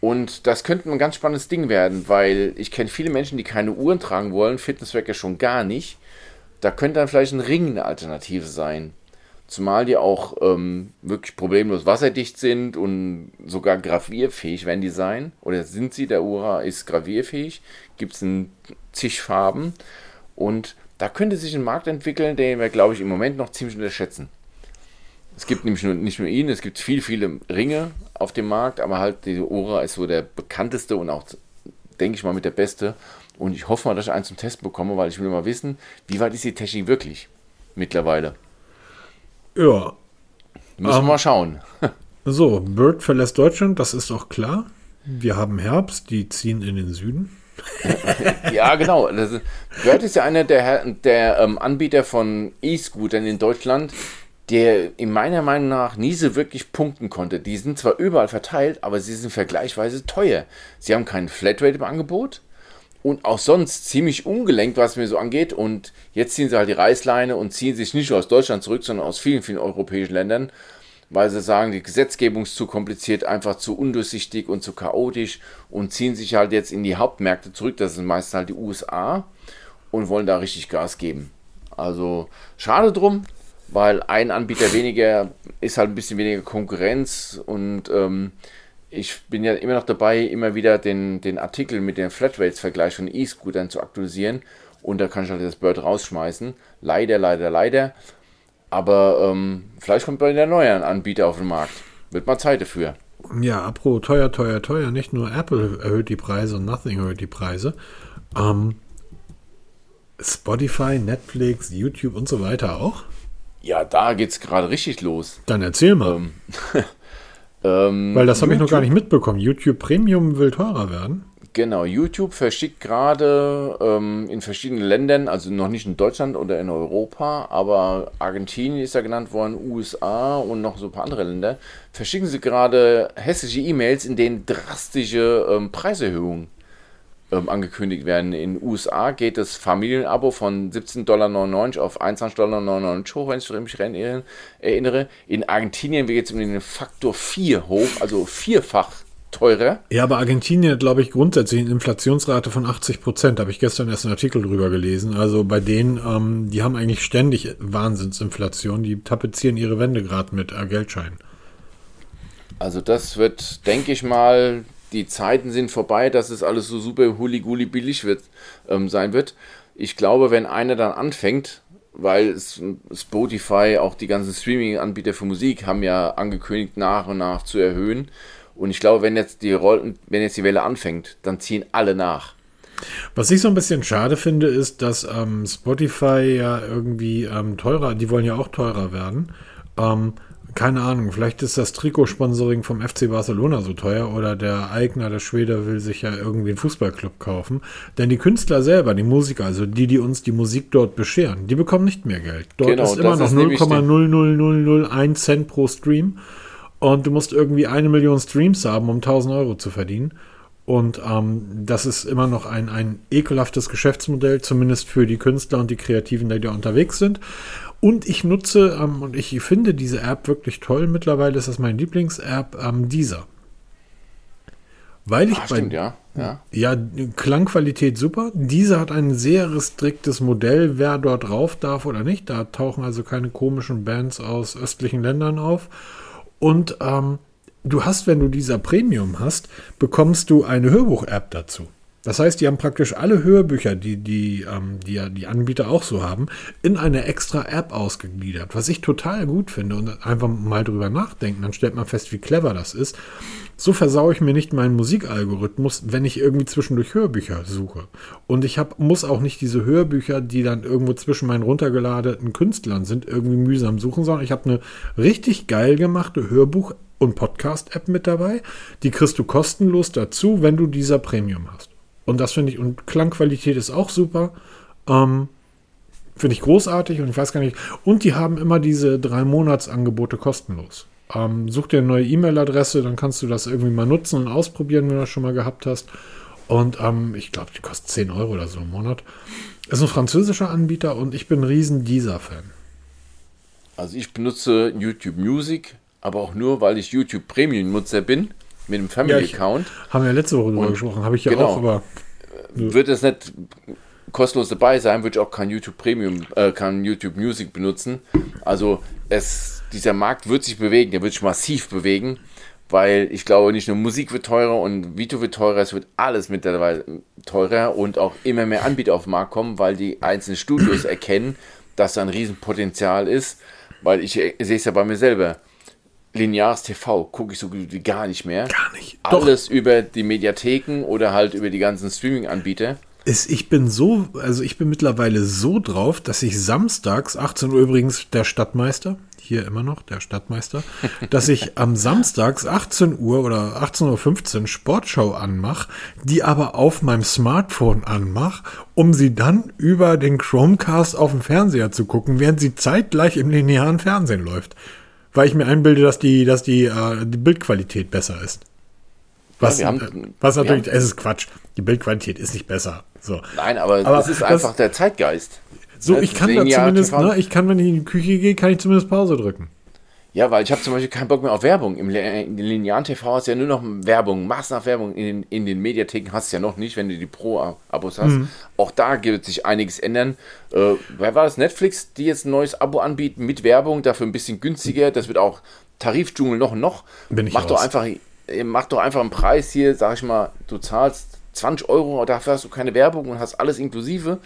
Und das könnte ein ganz spannendes Ding werden, weil ich kenne viele Menschen, die keine Uhren tragen wollen, Fitnesswecker schon gar nicht. Da könnte dann vielleicht ein Ring eine Alternative sein. zumal die auch ähm, wirklich problemlos wasserdicht sind und sogar gravierfähig werden die sein. Oder sind sie, der Ura ist gravierfähig, gibt es in zig Farben und da könnte sich ein Markt entwickeln, den wir, glaube ich, im Moment noch ziemlich unterschätzen. Es gibt nämlich nur, nicht nur ihn, es gibt viele, viele Ringe auf dem Markt, aber halt die Ora ist so der bekannteste und auch, denke ich mal, mit der beste. Und ich hoffe mal, dass ich einen zum Testen bekomme, weil ich will mal wissen, wie weit ist die Technik wirklich mittlerweile. Ja. Müssen wir mal schauen. <laughs> So, Bird verlässt Deutschland, das ist auch klar. Wir haben Herbst, die ziehen in den Süden. <laughs> ja, genau. Ist, Bird ist ja einer der, der ähm, Anbieter von E-Scootern in Deutschland, der in meiner Meinung nach nie so wirklich punkten konnte. Die sind zwar überall verteilt, aber sie sind vergleichsweise teuer. Sie haben keinen Flatrate im Angebot und auch sonst ziemlich ungelenkt, was mir so angeht. Und jetzt ziehen sie halt die Reißleine und ziehen sich nicht nur aus Deutschland zurück, sondern aus vielen, vielen europäischen Ländern, weil sie sagen, die Gesetzgebung ist zu kompliziert, einfach zu undurchsichtig und zu chaotisch und ziehen sich halt jetzt in die Hauptmärkte zurück. Das sind meistens halt die USA und wollen da richtig Gas geben. Also schade drum, weil ein Anbieter weniger ist halt ein bisschen weniger Konkurrenz und ähm, ich bin ja immer noch dabei, immer wieder den, den Artikel mit dem Flatrates-Vergleich von E-Scootern zu aktualisieren und da kann ich halt das Bird rausschmeißen. Leider, leider, leider. Aber ähm, vielleicht kommt bei der neuen Anbieter auf den Markt. Wird mal Zeit dafür. Ja, apro teuer, teuer, teuer. Nicht nur Apple erhöht die Preise und Nothing erhöht die Preise. Ähm, Spotify, Netflix, YouTube und so weiter auch. Ja, da geht es gerade richtig los. Dann erzähl mal. Ähm, <laughs> ähm, Weil das habe ich noch gar nicht mitbekommen. YouTube Premium will teurer werden. Genau, YouTube verschickt gerade ähm, in verschiedenen Ländern, also noch nicht in Deutschland oder in Europa, aber Argentinien ist ja genannt worden, USA und noch so ein paar andere Länder, verschicken sie gerade hässliche E-Mails, in denen drastische ähm, Preiserhöhungen ähm, angekündigt werden. In den USA geht das Familienabo von 17,99 Dollar auf 21,99 Dollar hoch, wenn ich mich erinnere. In Argentinien geht es um den Faktor 4 hoch, also vierfach teurer. Ja, aber Argentinien hat, glaube ich, grundsätzlich eine Inflationsrate von 80 Prozent. Habe ich gestern erst einen Artikel drüber gelesen. Also bei denen, ähm, die haben eigentlich ständig Wahnsinnsinflation. Die tapezieren ihre Wände gerade mit äh, Geldscheinen. Also das wird, denke ich mal, die Zeiten sind vorbei, dass es alles so super huli-guli billig wird, ähm, sein wird. Ich glaube, wenn einer dann anfängt, weil Spotify, auch die ganzen Streaming-Anbieter für Musik haben ja angekündigt, nach und nach zu erhöhen. Und ich glaube, wenn jetzt die Rollen, wenn jetzt die Welle anfängt, dann ziehen alle nach. Was ich so ein bisschen schade finde, ist, dass ähm, Spotify ja irgendwie ähm, teurer, die wollen ja auch teurer werden. Ähm, keine Ahnung, vielleicht ist das Trikotsponsoring vom FC Barcelona so teuer oder der Eigner, der Schwede, will sich ja irgendwie einen Fußballclub kaufen. Denn die Künstler selber, die Musiker, also die, die uns die Musik dort bescheren, die bekommen nicht mehr Geld. Dort genau, ist immer noch 0,00001 Cent pro Stream und du musst irgendwie eine Million Streams haben, um 1000 Euro zu verdienen. Und ähm, das ist immer noch ein, ein ekelhaftes Geschäftsmodell, zumindest für die Künstler und die Kreativen, die da unterwegs sind. Und ich nutze, ähm, und ich finde diese App wirklich toll. Mittlerweile ist das meine Lieblings-App, ähm, dieser. Weil ich ah, bei, stimmt, ja. ja. Ja, Klangqualität super. Dieser hat ein sehr restriktes Modell, wer dort drauf darf oder nicht. Da tauchen also keine komischen Bands aus östlichen Ländern auf. Und ähm, du hast, wenn du dieser Premium hast, bekommst du eine Hörbuch-App dazu. Das heißt, die haben praktisch alle Hörbücher, die die, ähm, die die Anbieter auch so haben, in eine extra App ausgegliedert. Was ich total gut finde und einfach mal drüber nachdenken, dann stellt man fest, wie clever das ist. So versaue ich mir nicht meinen Musikalgorithmus, wenn ich irgendwie zwischendurch Hörbücher suche. Und ich hab, muss auch nicht diese Hörbücher, die dann irgendwo zwischen meinen runtergeladenen Künstlern sind, irgendwie mühsam suchen, sondern ich habe eine richtig geil gemachte Hörbuch- und Podcast-App mit dabei. Die kriegst du kostenlos dazu, wenn du dieser Premium hast. Und das finde ich, und Klangqualität ist auch super. Ähm, finde ich großartig und ich weiß gar nicht. Und die haben immer diese drei Monatsangebote kostenlos. Ähm, such dir eine neue E-Mail-Adresse, dann kannst du das irgendwie mal nutzen und ausprobieren, wenn du das schon mal gehabt hast. Und ähm, ich glaube, die kostet 10 Euro oder so im Monat. Ist ein französischer Anbieter und ich bin ein riesen Deezer-Fan. Also ich benutze YouTube Music, aber auch nur, weil ich YouTube Premium-Nutzer bin mit dem Family Account. haben wir ja letzte Woche drüber gesprochen, habe ich ja genau, auch, aber. Wird es nicht kostenlos dabei sein, würde ich auch kein YouTube Premium, äh, kein YouTube Music benutzen. Also es, dieser Markt wird sich bewegen, der wird sich massiv bewegen, weil ich glaube, nicht nur Musik wird teurer und Video wird teurer, es wird alles mittlerweile teurer und auch immer mehr Anbieter auf den Markt kommen, weil die einzelnen Studios <coughs> erkennen, dass da ein Riesenpotenzial ist, weil ich sehe es ja bei mir selber. Lineares TV gucke ich so gut wie gar nicht mehr. Gar nicht. Alles Doch. über die Mediatheken oder halt über die ganzen Streaming-Anbieter. ich bin so, also ich bin mittlerweile so drauf, dass ich samstags, 18 Uhr übrigens der Stadtmeister, hier immer noch, der Stadtmeister, <laughs> dass ich am Samstags 18 Uhr oder 18.15 Uhr Sportschau anmache, die aber auf meinem Smartphone anmache, um sie dann über den Chromecast auf dem Fernseher zu gucken, während sie zeitgleich im linearen Fernsehen läuft weil ich mir einbilde, dass die, dass die, äh, die Bildqualität besser ist. Was, ja, haben, äh, was natürlich, haben, es ist Quatsch. Die Bildqualität ist nicht besser. So. Nein, aber, aber es ist einfach der Zeitgeist. So, ne? ich kann da zumindest, ne, ich kann, wenn ich in die Küche gehe, kann ich zumindest Pause drücken. Ja, weil ich habe zum Beispiel keinen Bock mehr auf Werbung. Im linearen TV hast du ja nur noch Werbung, massenhaft Werbung. In den, in den Mediatheken hast du ja noch nicht, wenn du die Pro-Abos hast. Mhm. Auch da wird sich einiges ändern. Äh, wer war das? Netflix, die jetzt ein neues Abo anbieten mit Werbung, dafür ein bisschen günstiger. Das wird auch Tarifdschungel noch und noch. Bin ich mach doch einfach, mach doch einfach einen Preis hier, sag ich mal, du zahlst 20 Euro, dafür hast du keine Werbung und hast alles inklusive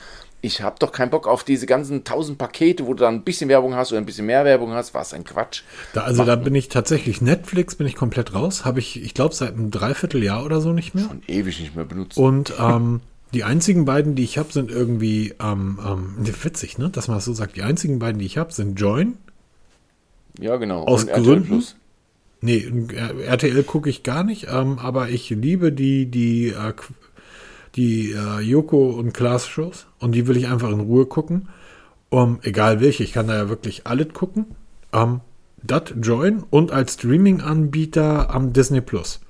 ich habe doch keinen Bock auf diese ganzen tausend Pakete, wo du dann ein bisschen Werbung hast oder ein bisschen mehr Werbung hast. Was ein Quatsch. Da, also Mach da bin ich tatsächlich, Netflix bin ich komplett raus. Habe ich, ich glaube, seit einem Dreivierteljahr oder so nicht mehr. Schon ewig nicht mehr benutzt. Und ähm, die einzigen beiden, die ich habe, sind irgendwie, ähm, ähm, witzig, ne, dass man das so sagt. Die einzigen beiden, die ich habe, sind Join. Ja, genau. Aus Und Gründen. Nee, RTL gucke ich gar nicht, ähm, aber ich liebe die, die äh, die äh, Joko und Klaas Shows und die will ich einfach in Ruhe gucken. Um, egal welche, ich kann da ja wirklich alles gucken. Um, dat Join und als Streaming-Anbieter am Disney Plus.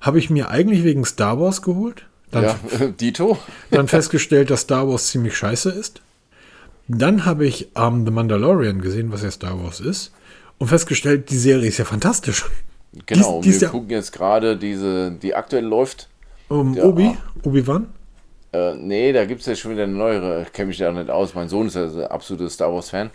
Habe ich mir eigentlich wegen Star Wars geholt. Dann, ja, <laughs> Dito. dann festgestellt, dass Star Wars ziemlich scheiße ist. Dann habe ich ähm, The Mandalorian gesehen, was ja Star Wars ist. Und festgestellt, die Serie ist ja fantastisch. Genau, die, die wir ja gucken jetzt gerade diese, die aktuell läuft, um, ja, Obi? Obi-Wan? Äh, nee, da gibt es ja schon wieder eine neuere. Ich kenne mich da nicht aus. Mein Sohn ist ja ein absoluter Star Wars-Fan.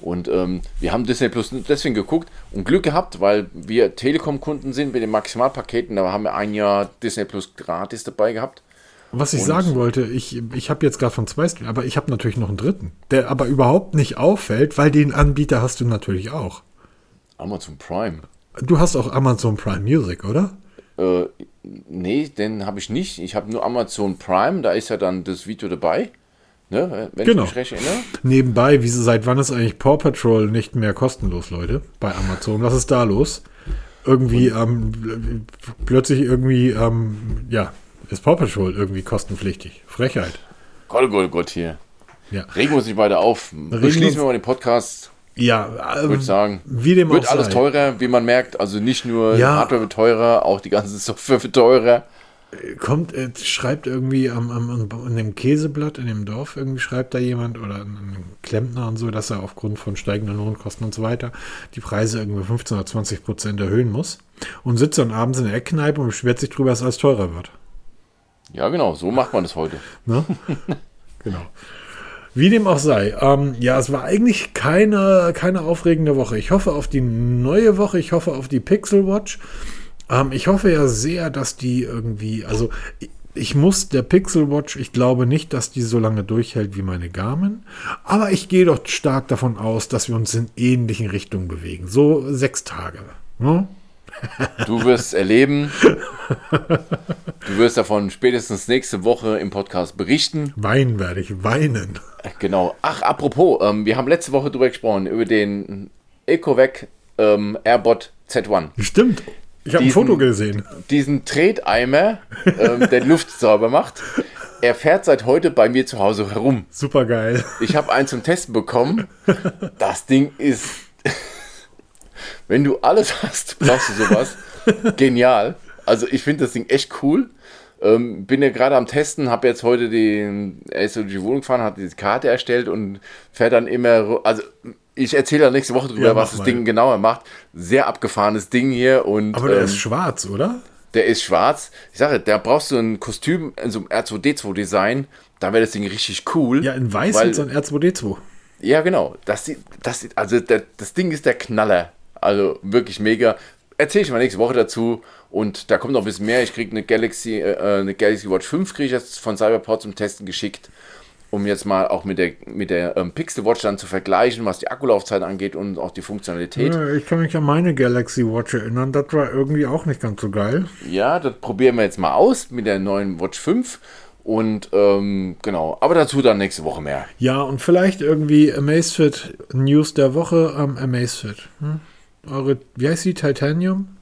Und ähm, wir haben Disney Plus deswegen geguckt und Glück gehabt, weil wir Telekom-Kunden sind mit den Maximalpaketen. Da haben wir ein Jahr Disney Plus gratis dabei gehabt. Was ich und sagen wollte, ich, ich habe jetzt gerade von zwei Streams, aber ich habe natürlich noch einen dritten, der aber überhaupt nicht auffällt, weil den Anbieter hast du natürlich auch. Amazon Prime. Du hast auch Amazon Prime Music, oder? Äh, nee, den habe ich nicht. Ich habe nur Amazon Prime, da ist ja dann das Video dabei. Ne, wenn genau. ich mich recht erinnere. Nebenbei, wie, seit wann ist eigentlich Paw Patrol nicht mehr kostenlos, Leute? Bei Amazon. Was ist da los? Irgendwie, ähm, plötzlich irgendwie, ähm, ja, ist Paw Patrol irgendwie kostenpflichtig. Frechheit. Gott, Gott, Gott hier. Ja. Regen wir uns nicht weiter auf. Regen Beschließen wir mal den Podcast. Ja, ähm, würde ich sagen. Wie dem wird alles sei. teurer, wie man merkt. Also nicht nur ja. Hardware wird teurer, auch die ganze <laughs> Software wird teurer. Kommt, äh, schreibt irgendwie am, am, in dem Käseblatt in dem Dorf, irgendwie schreibt da jemand oder ein Klempner und so, dass er aufgrund von steigenden Lohnkosten und so weiter die Preise irgendwie 15 oder 20 Prozent erhöhen muss. Und sitzt dann abends in der Eckkneipe und beschwert sich drüber, dass alles teurer wird. Ja, genau, so macht man das heute. Ne? <laughs> genau. Wie dem auch sei. Ähm, ja, es war eigentlich keine, keine aufregende Woche. Ich hoffe auf die neue Woche. Ich hoffe auf die Pixel Watch. Ähm, ich hoffe ja sehr, dass die irgendwie, also ich, muss der Pixel Watch, ich glaube nicht, dass die so lange durchhält wie meine Garmin. Aber ich gehe doch stark davon aus, dass wir uns in ähnlichen Richtungen bewegen. So sechs Tage. Ne? Du wirst erleben. Du wirst davon spätestens nächste Woche im Podcast berichten. Weinen werde ich, weinen. Genau. Ach, apropos, ähm, wir haben letzte Woche drüber gesprochen, über den EcoVac ähm, Airbot Z1. Stimmt. Ich habe ein Foto gesehen. Diesen Treteimer, ähm, der Luft sauber macht. Er fährt seit heute bei mir zu Hause herum. Super geil. Ich habe einen zum Testen bekommen. Das Ding ist wenn du alles <laughs> hast, brauchst du sowas. <laughs> Genial. Also ich finde das Ding echt cool. Ähm, bin ja gerade am Testen, habe jetzt heute die, er ist die Wohnung gefahren, hat diese Karte erstellt und fährt dann immer, also ich erzähle da nächste Woche drüber, ja, was das mal. Ding genauer macht. Sehr abgefahrenes Ding hier und. Aber der ähm, ist schwarz, oder? Der ist schwarz. Ich sage, da brauchst du ein Kostüm in so einem R2D2 Design. da wäre das Ding richtig cool. Ja, in weiß weil- mit so ein R2D2. Ja, genau. Das, sieht- das, also der, das Ding ist der Knaller. Also wirklich mega. Erzähle ich mal nächste Woche dazu. Und da kommt noch ein bisschen mehr. Ich kriege eine Galaxy, äh, eine Galaxy Watch 5 kriege ich jetzt von Cyberport zum Testen geschickt. Um jetzt mal auch mit der, mit der ähm, Pixel Watch dann zu vergleichen, was die Akkulaufzeit angeht und auch die Funktionalität. Ich kann mich an meine Galaxy Watch erinnern. Das war irgendwie auch nicht ganz so geil. Ja, das probieren wir jetzt mal aus mit der neuen Watch 5. Und ähm, genau, aber dazu dann nächste Woche mehr. Ja, und vielleicht irgendwie Amazfit News der Woche am Amazfit. Hm? Eure, wie heißt die? Titanium?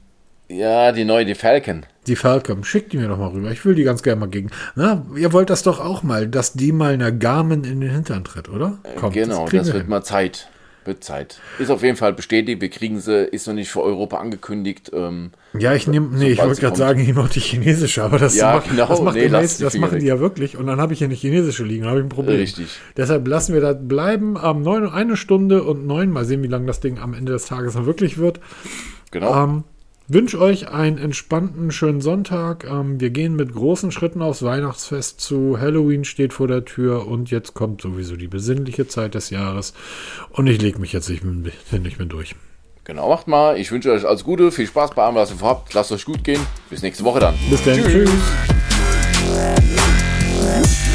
Ja, die neue, die Falcon. Die Falcon. Schickt die mir doch mal rüber. Ich will die ganz gerne mal gegen. Na, ihr wollt das doch auch mal, dass die mal einer Garmin in den Hintern tritt, oder? Kommt, genau, kriegen das, wir wird hin. mal Zeit. Wird Zeit. Ist auf jeden Fall bestätigt. Wir kriegen sie, ist noch nicht für Europa angekündigt. Ähm, Ja, ich nehme, nee, ich wollte gerade sagen, ich nehme auch die chinesische, aber das, Ja, macht, genau. das, macht Nee, die das machen die ja wirklich. Und dann habe ich hier eine chinesische liegen, dann habe ich ein Problem. Richtig. Deshalb lassen wir das bleiben. Am neun, eine Stunde und neun. Mal sehen, wie lange das Ding am Ende des Tages noch wirklich wird. genau. Ähm, wünsche euch einen entspannten, schönen Sonntag. Ähm, wir gehen mit großen Schritten aufs Weihnachtsfest zu. Halloween steht vor der Tür und jetzt kommt sowieso die besinnliche Zeit des Jahres. Und ich lege mich jetzt nicht mehr, nicht mehr durch. Genau, macht mal. Ich wünsche euch alles Gute. Viel Spaß bei allem, was ihr vorhabt. Lasst euch gut gehen. Bis nächste Woche dann. Bis dann. Tschüss. Tschüss.